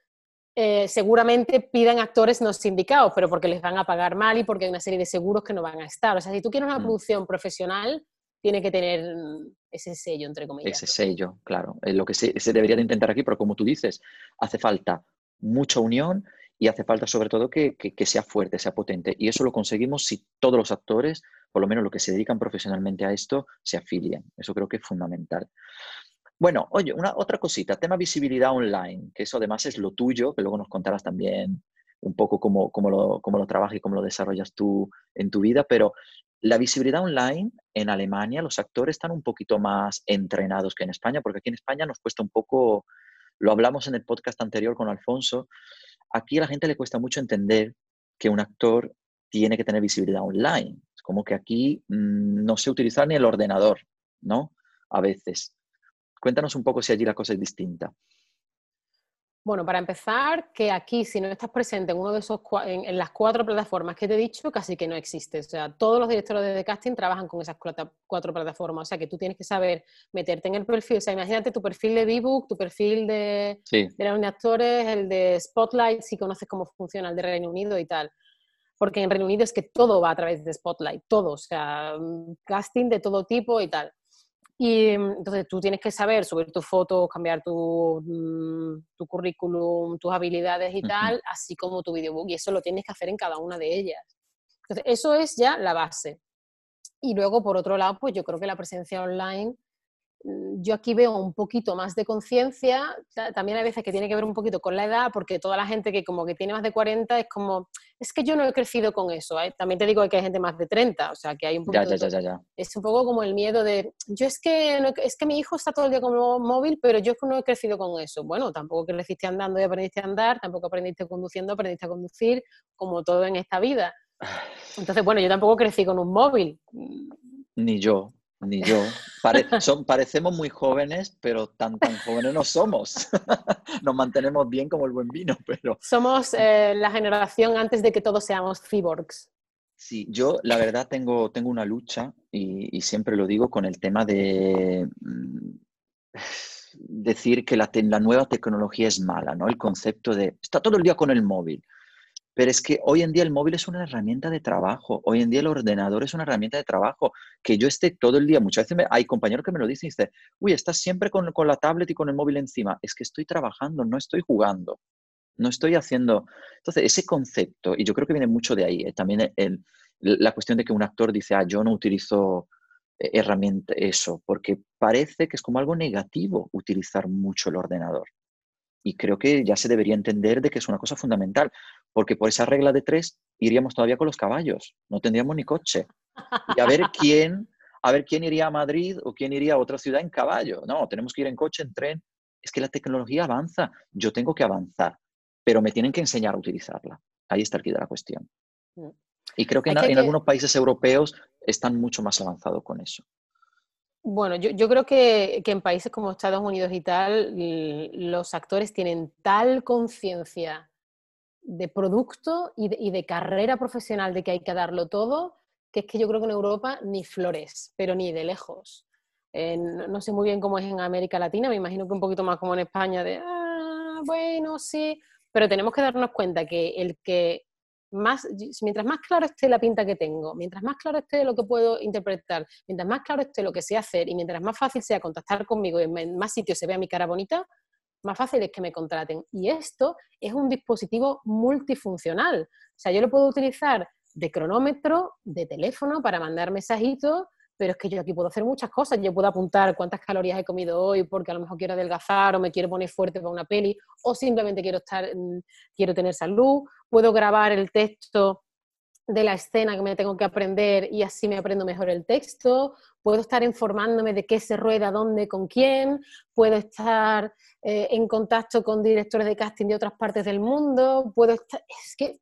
Speaker 2: eh, seguramente pidan actores no sindicados, pero porque les van a pagar mal y porque hay una serie de seguros que no van a estar. O sea, si tú quieres una mm. producción profesional, tiene que tener ese sello, entre comillas.
Speaker 1: Ese sello, claro. Es lo que se, debería de intentar aquí, pero como tú dices, hace falta mucha unión y hace falta sobre todo que, sea fuerte, sea potente. Y eso lo conseguimos si todos los actores, por lo menos los que se dedican profesionalmente a esto, se afilian. Eso creo que es fundamental. Bueno, oye, una otra cosita, tema visibilidad online, que eso además es lo tuyo, que luego nos contarás también un poco cómo, lo, cómo lo trabajas y cómo lo desarrollas tú en tu vida, pero la visibilidad online en Alemania, los actores están un poquito más entrenados que en España, porque aquí en España nos cuesta un poco, lo hablamos en el podcast anterior con Alfonso, aquí a la gente le cuesta mucho entender que un actor tiene que tener visibilidad online. Es como que aquí mm, no sé utilizar ni el ordenador, ¿no? A veces. Cuéntanos un poco si allí la cosa es distinta.
Speaker 2: Bueno, para empezar, que aquí si no estás presente en uno de esos en, las cuatro plataformas que te he dicho, casi que no existe. O sea, todos los directores de casting trabajan con esas cuatro plataformas. O sea, que tú tienes que saber meterte en el perfil. O sea, imagínate tu perfil de Bbook, tu perfil de, de la de actores, el de Spotlight, si conoces cómo funciona el de Reino Unido y tal. Porque en Reino Unido es que todo va a través de Spotlight, todo. O sea, mm, casting de todo tipo y tal. Y mm, entonces tú tienes que saber subir tus fotos, cambiar tu, mm, tu currículum, tus habilidades y tal, así como tu videobook. Y eso lo tienes que hacer en cada una de ellas. Entonces, eso es ya la base. Y luego, por otro lado, pues yo creo que la presencia online yo aquí veo un poquito más de conciencia, también hay veces que tiene que ver un poquito con la edad, porque toda la gente que como que tiene más de 40 es como, es que yo no he crecido con eso, ¿eh? también te digo que hay gente más de 30, o sea que hay un poquito...
Speaker 1: Ya, ya, ya,
Speaker 2: es un poco como el miedo de, yo es que, es que mi hijo está todo el día con el móvil, pero yo no he crecido con eso. Bueno, tampoco creciste andando y aprendiste a andar, tampoco aprendiste conduciendo, aprendiste a conducir, como todo en esta vida. Entonces, bueno, yo tampoco crecí con un móvil.
Speaker 1: Ni yo, ni yo. son, parecemos muy jóvenes, pero tan tan jóvenes no somos. Nos mantenemos bien como el buen vino, pero...
Speaker 2: Somos eh, la generación antes de que todos seamos cyborgs.
Speaker 1: Sí, yo la verdad tengo, tengo una lucha y, siempre lo digo con el tema de mm, decir que la, la nueva tecnología es mala, ¿no? El concepto de está todo el día con el móvil. Pero es que hoy en día el móvil es una herramienta de trabajo, hoy en día el ordenador es una herramienta de trabajo, que yo esté todo el día, muchas veces hay compañeros que me lo dicen y uy, estás siempre con, la tablet y con el móvil encima, es que estoy trabajando, no estoy jugando, no estoy haciendo... Entonces, ese concepto, y yo creo que viene mucho de ahí, eh, también la cuestión de que un actor dice, ah, yo no utilizo eh, herramienta, eso, porque parece que es como algo negativo utilizar mucho el ordenador. Y creo que ya se debería entender de que es una cosa fundamental, porque por esa regla de tres iríamos todavía con los caballos, no tendríamos ni coche. Y a ver quién, a ver quién iría a Madrid o quién iría a otra ciudad en caballo. No, tenemos que ir en coche, en tren. Es que la tecnología avanza, yo tengo que avanzar, pero me tienen que enseñar a utilizarla. Ahí está el quid de la cuestión. Mm. Y creo que en, algunos países europeos están mucho más avanzados con eso.
Speaker 2: Bueno, yo, creo que, en países como Estados Unidos y tal, los actores tienen tal conciencia de producto y de, carrera profesional de que hay que darlo todo, que es que yo creo que en Europa ni flores, pero ni de lejos. Eh, no, sé muy bien cómo es en América Latina, me imagino que un poquito más como en España, de, ah, bueno, sí, pero tenemos que darnos cuenta que el que más, mientras más claro esté la pinta que tengo, mientras más claro esté lo que puedo interpretar, mientras más claro esté lo que sé hacer y mientras más fácil sea contactar conmigo y en más sitios se vea mi cara bonita, más fácil es que me contraten. Y esto es un dispositivo multifuncional. O sea, yo lo puedo utilizar de cronómetro, de teléfono para mandar mensajitos, pero es que yo aquí puedo hacer muchas cosas. Yo puedo apuntar cuántas calorías he comido hoy porque a lo mejor quiero adelgazar o me quiero poner fuerte para una peli o simplemente quiero, estar, quiero tener salud. Puedo grabar el texto de la escena que me tengo que aprender y así me aprendo mejor el texto. Puedo estar informándome de qué se rueda, dónde, con quién. Puedo estar eh, en contacto con directores de casting de otras partes del mundo. Puedo estar... Es que...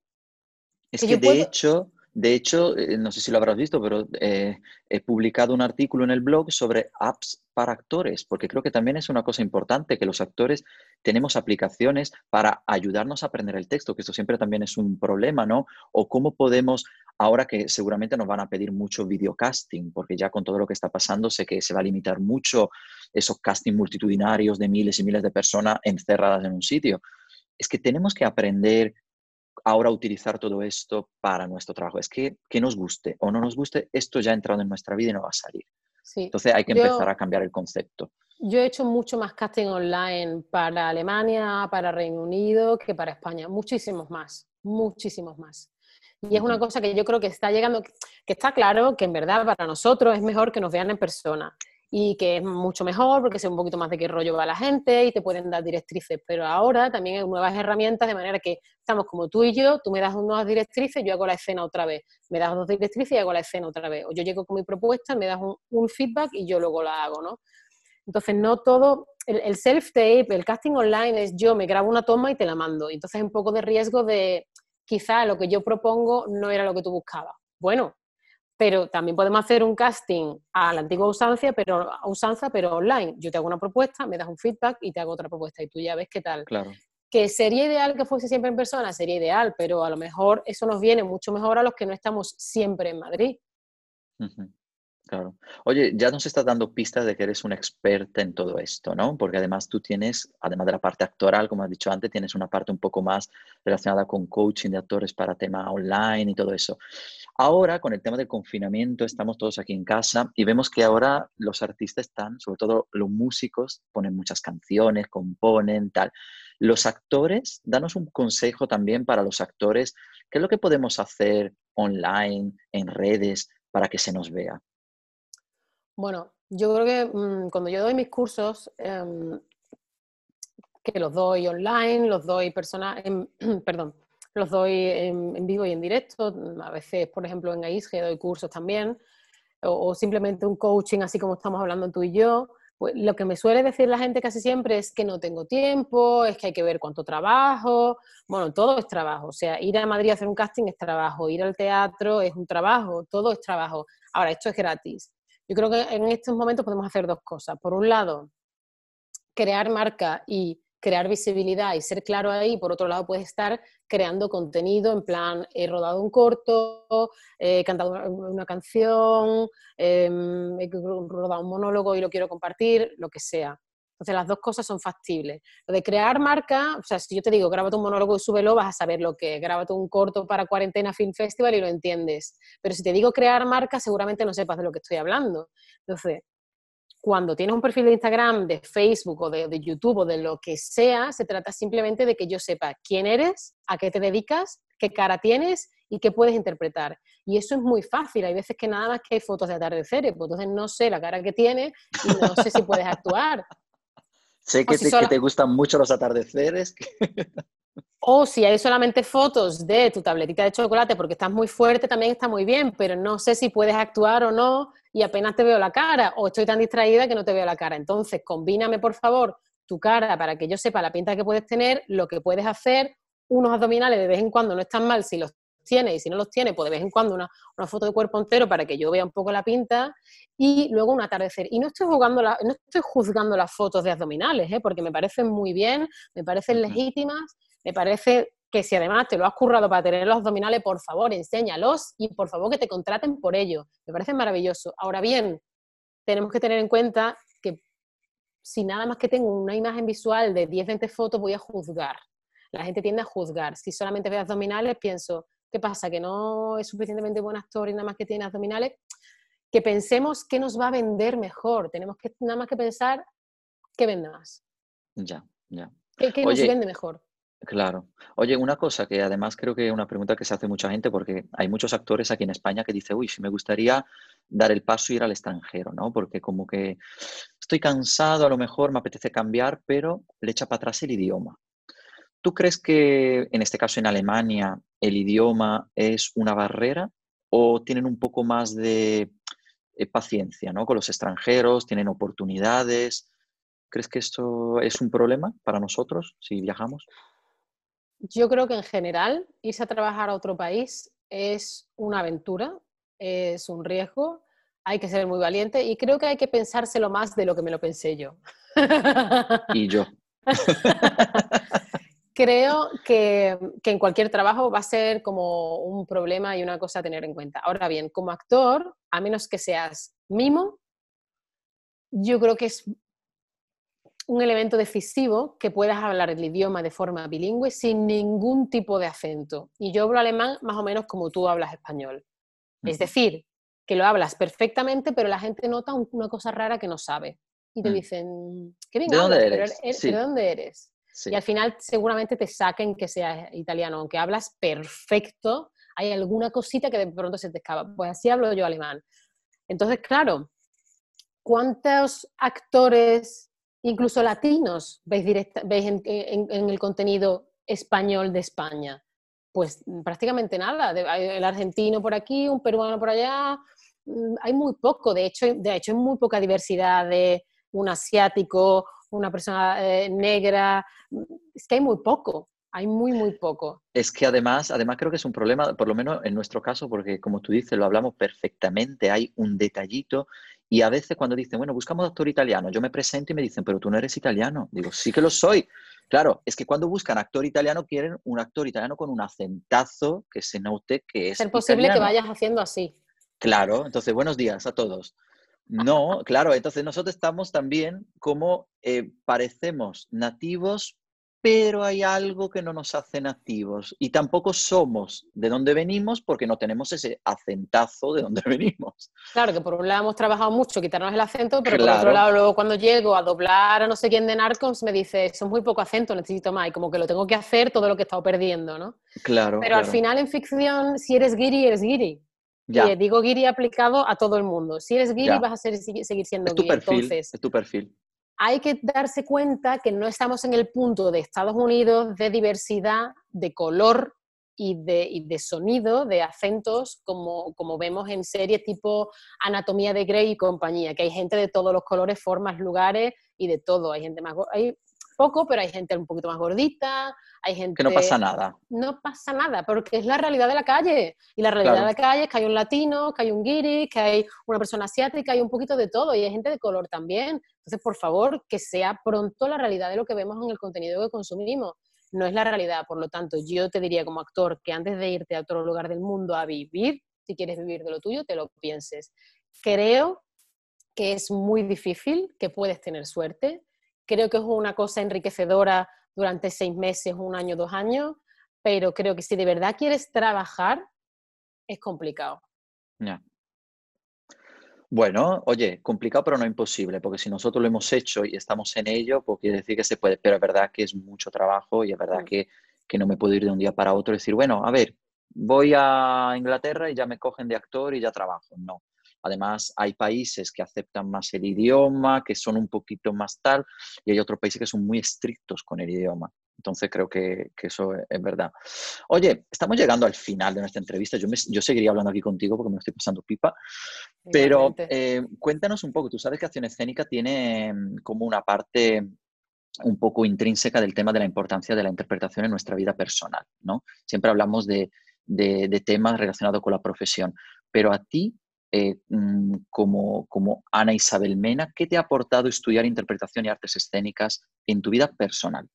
Speaker 1: Es que, de hecho de hecho, eh, no sé si lo habrás visto, pero eh, he publicado un artículo en el blog sobre apps para actores, porque creo que también es una cosa importante que los actores tenemos aplicaciones para ayudarnos a aprender el texto, que esto siempre también es un problema, ¿no? O cómo podemos, ahora que seguramente nos van a pedir mucho videocasting, porque ya con todo lo que está pasando sé que se va a limitar mucho esos casting multitudinarios de miles y miles de personas encerradas en un sitio. Es que tenemos que aprender ahora utilizar todo esto para nuestro trabajo. Es que que nos guste o no nos guste, esto ya ha entrado en nuestra vida y no va a salir. Entonces hay que empezar a cambiar el concepto.
Speaker 2: Yo he hecho mucho más casting online para Alemania, para Reino Unido, que para España. Muchísimos más, muchísimos más. Y es una cosa que yo creo que está llegando, que está claro que en verdad para nosotros es mejor que nos vean en persona y que es mucho mejor porque sé un poquito más de qué rollo va la gente y te pueden dar directrices, pero ahora también hay nuevas herramientas de manera que estamos como tú y yo, tú me das unas directrices, yo hago la escena otra vez, me das dos directrices y hago la escena otra vez, o yo llego con mi propuesta, me das un, feedback y yo luego la hago, ¿no? Entonces no todo, el, el self-tape, el casting online es yo me grabo una toma y te la mando, entonces un poco de riesgo de quizá lo que yo propongo no era lo que tú buscabas. Bueno, pero también podemos hacer un casting a la antigua usanza, pero, usanza, pero online. Yo te hago una propuesta, me das un feedback y te hago otra propuesta y tú ya ves qué tal.
Speaker 1: Claro.
Speaker 2: Que sería ideal que fuese siempre en persona, sería ideal, pero a lo mejor eso nos viene mucho mejor a los que no estamos siempre en Madrid.
Speaker 1: Claro. Oye, ya nos estás dando pistas de que eres una experta en todo esto, ¿no? Porque además tú tienes, además de la parte actoral, como has dicho antes, tienes una parte un poco más relacionada con coaching de actores para tema online y todo eso. Ahora, con el tema del confinamiento, estamos todos aquí en casa y vemos que ahora los artistas están, sobre todo los músicos, ponen muchas canciones, componen, tal. Los actores, danos un consejo también para los actores, ¿qué es lo que podemos hacer online, en redes, para que se nos vea?
Speaker 2: Bueno, yo creo que mm, cuando yo doy mis cursos, em, que los doy online, los doy personal, perdón, los doy en, vivo y en directo, a veces, por ejemplo, en AISG doy cursos también, o, simplemente un coaching, así como estamos hablando tú y yo, pues lo que me suele decir la gente casi siempre es que no tengo tiempo, es que hay que ver cuánto trabajo, bueno, todo es trabajo, o sea, ir a Madrid a hacer un casting es trabajo, ir al teatro es un trabajo, todo es trabajo. Ahora, esto es gratis. Yo creo que en estos momentos podemos hacer dos cosas. Por un lado, crear marca y crear visibilidad y ser claro ahí. Por otro lado, puedes estar creando contenido en plan, he rodado un corto, he cantado una canción, em, he rodado un monólogo y lo quiero compartir, lo que sea. Entonces las dos cosas son factibles. Lo de crear marca, o sea, si yo te digo, grábate un monólogo y súbelo, vas a saber lo que es. Grábate un corto para Cuarentena Film Festival y lo entiendes. Pero si te digo crear marca, seguramente no sepas de lo que estoy hablando. Entonces, cuando tienes un perfil de Instagram, de Facebook o de, de, YouTube o de lo que sea, se trata simplemente de que yo sepa quién eres, a qué te dedicas, qué cara tienes y qué puedes interpretar. Y eso es muy fácil. Hay veces que nada más que hay fotos de atardeceres, pues entonces no sé la cara que tienes y no sé si puedes actuar.
Speaker 1: Sé que, te, gustan mucho los atardeceres.
Speaker 2: o si hay solamente fotos de tu tabletita de chocolate porque estás muy fuerte, también está muy bien, pero no sé si puedes actuar o no y apenas te veo la cara o estoy tan distraída que no te veo la cara. Entonces, combíname por favor tu cara para que yo sepa la pinta que puedes tener, lo que puedes hacer, unos abdominales de vez en cuando no están mal si los tiene y si no los tiene, pues de vez en cuando una, foto de cuerpo entero para que yo vea un poco la pinta y luego un atardecer. Y no estoy, jugando no estoy juzgando las fotos de abdominales, ¿eh? porque me parecen muy bien, me parecen legítimas, me parece que si además te lo has currado para tener los abdominales, por favor, enséñalos y por favor que te contraten por ello. Me parece maravilloso. Ahora bien, tenemos que tener en cuenta que si nada más que tengo una imagen visual de 10, 20 fotos, voy a juzgar. La gente tiende a juzgar. Si solamente veo abdominales, pienso, ¿Qué pasa? ¿Que no es suficientemente buen actor y nada más que tiene abdominales? Que pensemos qué nos va a vender mejor. Tenemos que nada más que pensar qué vende más.
Speaker 1: Ya, ya.
Speaker 2: ¿Qué, nos vende mejor?
Speaker 1: Claro. Oye, una cosa que además creo que es una pregunta que se hace mucha gente porque hay muchos actores aquí en España que dicen, uy, si me gustaría dar el paso y ir al extranjero, ¿no? Porque como que estoy cansado, a lo mejor me apetece cambiar, pero le echa para atrás el idioma. ¿Tú crees que en este caso en Alemania el idioma es una barrera o tienen un poco más de eh, paciencia ¿no? con los extranjeros, tienen oportunidades? ¿Crees que esto es un problema para nosotros si viajamos?
Speaker 2: Yo creo que en general irse a trabajar a otro país es una aventura, es un riesgo, hay que ser muy valiente y creo que hay que pensárselo más de lo que me lo pensé yo.
Speaker 1: Y yo.
Speaker 2: creo que, en cualquier trabajo va a ser como un problema y una cosa a tener en cuenta. Ahora bien, como actor, a menos que seas mimo, yo creo que es un elemento decisivo que puedas hablar el idioma de forma bilingüe sin ningún tipo de acento. Y yo hablo alemán más o menos como tú hablas español. Es decir, que lo hablas perfectamente, pero la gente nota una cosa rara que no sabe. Y te mm. dicen, qué bien
Speaker 1: ¿De dónde eres?
Speaker 2: ¿de dónde eres? Y al final seguramente te saquen que seas italiano, aunque hablas perfecto, hay alguna cosita que de pronto se te escapa. Pues así hablo yo alemán. Entonces, claro, ¿cuántos actores, incluso latinos, veis, veis en, el contenido español de España? Pues prácticamente nada. El argentino por aquí, un peruano por allá, mm, hay muy poco. De hecho, de hecho hay muy poca diversidad de un asiático una persona eh, negra. Es que hay muy poco, hay muy, muy poco.
Speaker 1: Es que además, además creo que es un problema, por lo menos en nuestro caso, porque como tú dices, lo hablamos perfectamente, hay un detallito y a veces cuando dicen, bueno, buscamos actor italiano, yo me presento y me dicen, pero tú no eres italiano. Digo, sí que lo soy. Claro, es que cuando buscan actor italiano quieren un actor italiano con un acentazo que se note que es.
Speaker 2: Ser posible que vayas haciendo así.
Speaker 1: Claro, entonces buenos días a todos. No, claro, entonces nosotros estamos también como eh, parecemos nativos, pero hay algo que no nos hace nativos y tampoco somos de donde venimos porque no tenemos ese acentazo de donde venimos.
Speaker 2: Claro, que por un lado hemos trabajado mucho quitarnos el acento, pero por otro lado luego cuando llego a doblar a no sé quién de Narcos me dice, eso es muy poco acento, necesito más, y como que lo tengo que hacer todo lo que he estado perdiendo, ¿no?
Speaker 1: Claro.
Speaker 2: Pero al final en ficción, si eres guiri, eres guiri. Y digo guiri aplicado a todo el mundo. Si eres guiri vas a ser, seguir siendo
Speaker 1: es tu
Speaker 2: guiri.
Speaker 1: Perfil, es tu perfil
Speaker 2: hay que darse cuenta que no estamos en el punto de Estados Unidos de diversidad, de color y de, sonido, de acentos, como, como, vemos en series tipo Anatomía de Grey y compañía, que hay gente de todos los colores, formas, lugares y de todo. Hay gente más, hay poco, pero hay gente un poquito más gordita, hay gente...
Speaker 1: Que no pasa nada.
Speaker 2: No pasa nada, porque es la realidad de la calle. Y la realidad de la calle es que hay un latino, que hay un guiri, que hay una persona asiática, hay un poquito de todo, y hay gente de color también. Entonces, por favor, que sea pronto la realidad de lo que vemos en el contenido que consumimos. No es la realidad, por lo tanto, yo te diría como actor que antes de irte a otro lugar del mundo a vivir, si quieres vivir de lo tuyo, te lo pienses. Creo que es muy difícil, que puedes tener suerte, Creo que es una cosa enriquecedora durante seis meses, un año, dos años, pero creo que si de verdad quieres trabajar, es complicado.
Speaker 1: Bueno, oye, complicado pero no imposible, porque si nosotros lo hemos hecho y estamos en ello, pues quiere decir que se puede, pero es verdad que es mucho trabajo y es verdad mm. que, que, no me puedo ir de un día para otro y decir, bueno, a ver, voy a Inglaterra y ya me cogen de actor y ya trabajo. No, Además, hay países que aceptan más el idioma, que son un poquito más tal, y hay otros países que son muy estrictos con el idioma. Entonces creo que, eso es verdad. Oye, estamos llegando al final de nuestra entrevista. Yo, yo seguiría hablando aquí contigo porque me estoy pasando pipa. Pero eh, cuéntanos un poco. Tú sabes que Acción Escénica tiene mm, como una parte un poco intrínseca del tema de la importancia de la interpretación en nuestra vida personal, ¿no? Siempre hablamos de, de temas relacionados con la profesión. Pero a ti, eh, mm, como, como Ana Isabel Mena, ¿qué te ha aportado estudiar interpretación y artes escénicas en tu vida personal?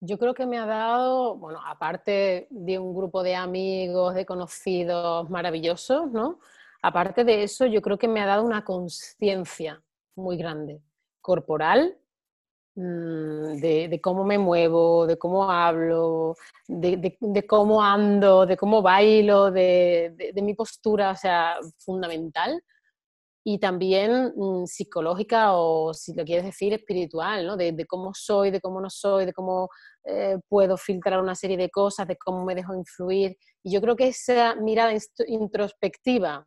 Speaker 2: Yo creo que me ha dado, bueno, aparte de un grupo de amigos, de conocidos maravillosos, ¿no? Aparte de eso, yo creo que me ha dado una conciencia muy grande, corporal, Mm, de, cómo me muevo, de cómo hablo, de, cómo ando, de cómo bailo, de, mi postura, o sea, fundamental. Y también mm, psicológica o, si lo quieres decir, espiritual, ¿no? de, cómo soy, de cómo no soy, de cómo eh, puedo filtrar una serie de cosas, de cómo me dejo influir. Y yo creo que esa mirada introspectiva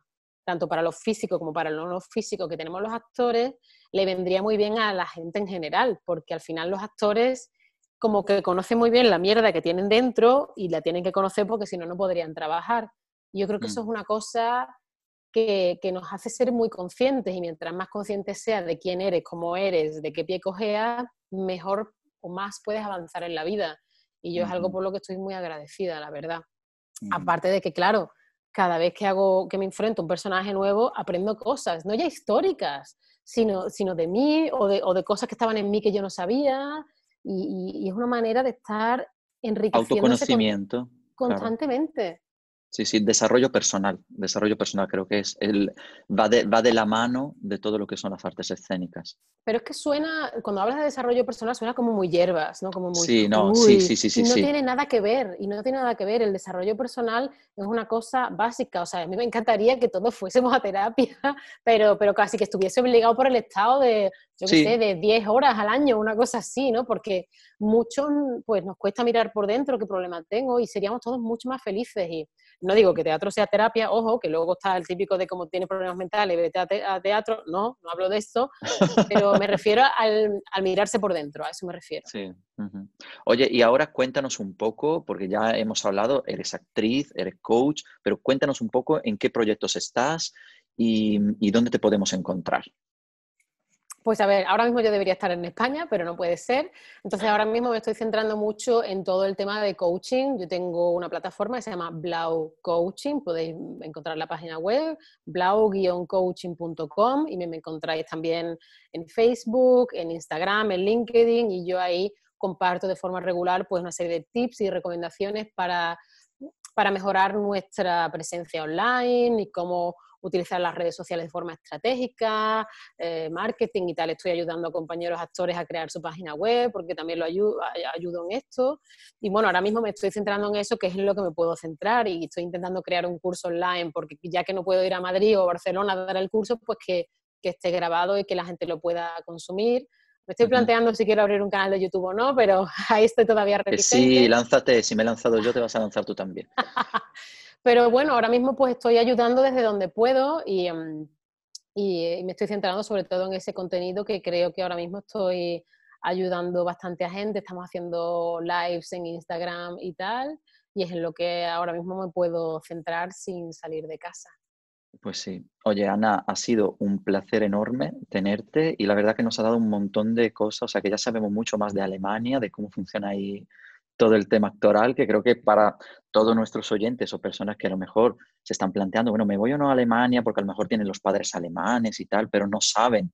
Speaker 2: tanto para lo físico como para lo no físico que tenemos los actores, le vendría muy bien a la gente en general, porque al final los actores como que conocen muy bien la mierda que tienen dentro y la tienen que conocer porque si no, no podrían trabajar. yo creo que eso mm. es una cosa que, que, nos hace ser muy conscientes y mientras más conscientes seas de quién eres, cómo eres, de qué pie cojeas, mejor o más puedes avanzar en la vida. Y yo es algo por lo que estoy muy agradecida, la verdad. Aparte de que, claro, cada vez que hago que me enfrento a un personaje nuevo, aprendo cosas, no ya históricas, sino, sino de mí o de, o de cosas que estaban en mí que yo no sabía. Y, es una manera de estar enriqueciendo
Speaker 1: Autoconocimiento.
Speaker 2: constantemente.
Speaker 1: Sí, sí, desarrollo personal. Desarrollo personal creo que es el, va, de, va de la mano de todo lo que son las artes escénicas.
Speaker 2: Pero es que suena, cuando hablas de desarrollo personal, suena como muy hierbas, ¿no? Como muy,
Speaker 1: sí, no, sí, sí, sí, sí.
Speaker 2: no tiene nada que ver, y no tiene nada que ver. El desarrollo personal es una cosa básica. O sea, a mí me encantaría que todos fuésemos a terapia, pero, pero casi que estuviese obligado por el Estado de, yo qué sé, de 10 horas al año, una cosa así, ¿no? Porque mucho, pues nos cuesta mirar por dentro qué problema tengo y seríamos todos mucho más felices. Y no digo que teatro sea terapia, ojo, que luego está el típico de cómo tiene problemas mentales, vete a, teatro, no, no hablo de esto, pero me refiero al, mirarse por dentro, a eso me refiero.
Speaker 1: Sí. Oye, y ahora cuéntanos un poco, porque ya hemos hablado, eres actriz, eres coach, pero cuéntanos un poco en qué proyectos estás y dónde te podemos encontrar.
Speaker 2: Pues a ver, ahora mismo yo debería estar en España, pero no puede ser. Entonces ahora mismo me estoy centrando mucho en todo el tema de coaching. Yo tengo una plataforma que se llama Blau Coaching, podéis encontrar la página web blau-coaching.com y me, encontráis también en Facebook, en Instagram, en LinkedIn y yo ahí comparto de forma regular pues una serie de tips y recomendaciones para para mejorar nuestra presencia online y cómo utilizar las redes sociales de forma estratégica, eh, marketing y tal. Estoy ayudando a compañeros actores a crear su página web porque también lo ayudo, ayudo en esto. Y bueno, ahora mismo me estoy centrando en eso, que es en lo que me puedo centrar y estoy intentando crear un curso online porque ya que no puedo ir a Madrid o Barcelona a dar el curso, pues que, que esté grabado y que la gente lo pueda consumir. Me estoy planteando si quiero abrir un canal de YouTube o no, pero ahí estoy todavía reticente.
Speaker 1: Sí, lánzate. Si me he lanzado yo, te vas a lanzar tú también.
Speaker 2: Pero bueno, ahora mismo pues estoy ayudando desde donde puedo em, y, me estoy centrando sobre todo en ese contenido que creo que ahora mismo estoy ayudando bastante a gente. Estamos haciendo lives en Instagram y tal, y es en lo que ahora mismo me puedo centrar sin salir de casa.
Speaker 1: Pues sí. Oye, Ana, ha sido un placer enorme tenerte y la verdad que nos ha dado un montón de cosas, o sea que ya sabemos mucho más de Alemania, de cómo funciona ahí todo el tema actoral, que creo que para todos nuestros oyentes o personas que a lo mejor se están planteando, bueno, me voy o no a Alemania porque a lo mejor tienen los padres alemanes y tal, pero no saben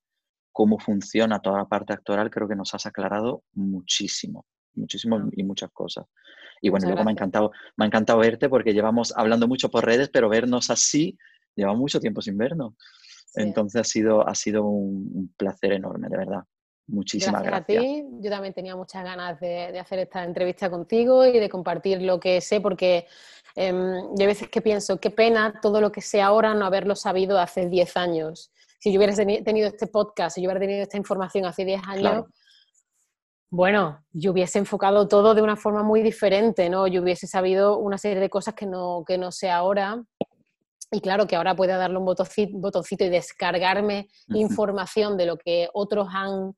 Speaker 1: cómo funciona toda la parte actoral, creo que nos has aclarado muchísimo, muchísimo y muchas cosas. Y bueno, luego me ha encantado, me ha encantado verte porque llevamos hablando mucho por redes, pero vernos así, lleva mucho tiempo sin vernos. Entonces ha sido, ha sido un placer enorme, de verdad. Muchísimas gracias.
Speaker 2: a ti. Yo también tenía muchas ganas de, hacer esta entrevista contigo y de compartir lo que sé, porque eh, yo a veces que pienso, qué pena todo lo que sé ahora no haberlo sabido hace 10 años. Si yo hubiera tenido este podcast, si yo hubiera tenido esta información hace 10 años, bueno, yo hubiese enfocado todo de una forma muy diferente, ¿no? Yo hubiese sabido una serie de cosas que no, que no sé ahora. Y claro que ahora pueda darle un botoncito, y descargarme información de lo que otros han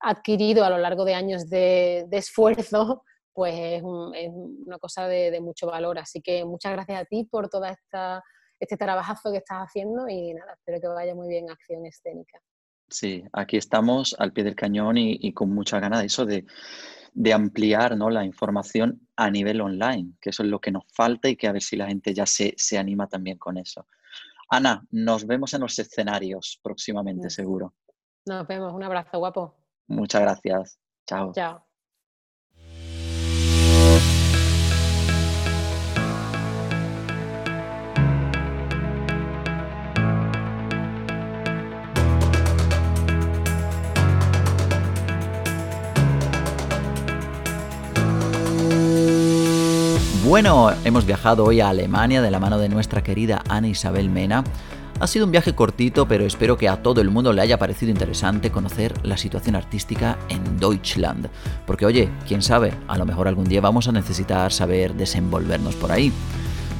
Speaker 2: adquirido a lo largo de años de, esfuerzo, pues es, una cosa de, mucho valor. Así que muchas gracias a ti por todo este trabajazo que estás haciendo y nada, espero que vaya muy bien Acción Escénica.
Speaker 1: Sí, aquí estamos al pie del cañón y, con mucha ganas de eso, de, ampliar ¿no? la información a nivel online, que eso es lo que nos falta y que a ver si la gente ya se, se anima también con eso. Ana, nos vemos en los escenarios próximamente, seguro.
Speaker 2: Nos vemos, un abrazo, guapo.
Speaker 1: Muchas gracias. Chao.
Speaker 2: Chao.
Speaker 1: Bueno, hemos viajado hoy a Alemania de la mano de nuestra querida Ana Isabel Mena ha sido un viaje cortito, pero espero que a todo el mundo le haya parecido interesante conocer la situación artística en Deutschland. Porque oye, quién sabe, a lo mejor algún día vamos a necesitar saber desenvolvernos por ahí.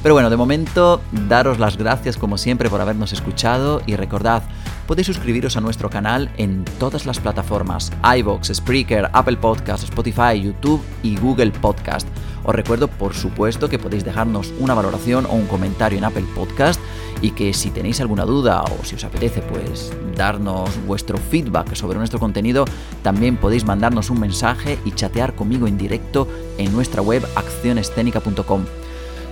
Speaker 1: Pero bueno, de momento, daros las gracias como siempre por habernos escuchado y recordad, podéis suscribiros a nuestro canal en todas las plataformas, iVoox, Spreaker, Apple Podcast, Spotify, YouTube y Google Podcast. Os recuerdo, por supuesto, que podéis dejarnos una valoración o un comentario en Apple Podcast y que si tenéis alguna duda o si os apetece pues darnos vuestro feedback sobre nuestro contenido, también podéis mandarnos un mensaje y chatear conmigo en directo en nuestra web accionescénica.com.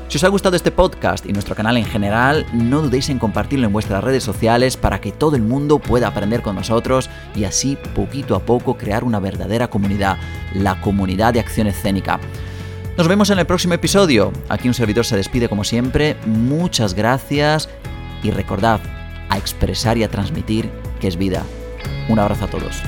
Speaker 1: Si os ha gustado este podcast y nuestro canal en general, no dudéis en compartirlo en vuestras redes sociales para que todo el mundo pueda aprender con nosotros y así poquito a poco crear una verdadera comunidad, la comunidad de acción escénica. Nos vemos en el próximo episodio. Aquí un servidor se despide como siempre. Muchas gracias y recordad a expresar y a transmitir que es vida. Un abrazo a todos.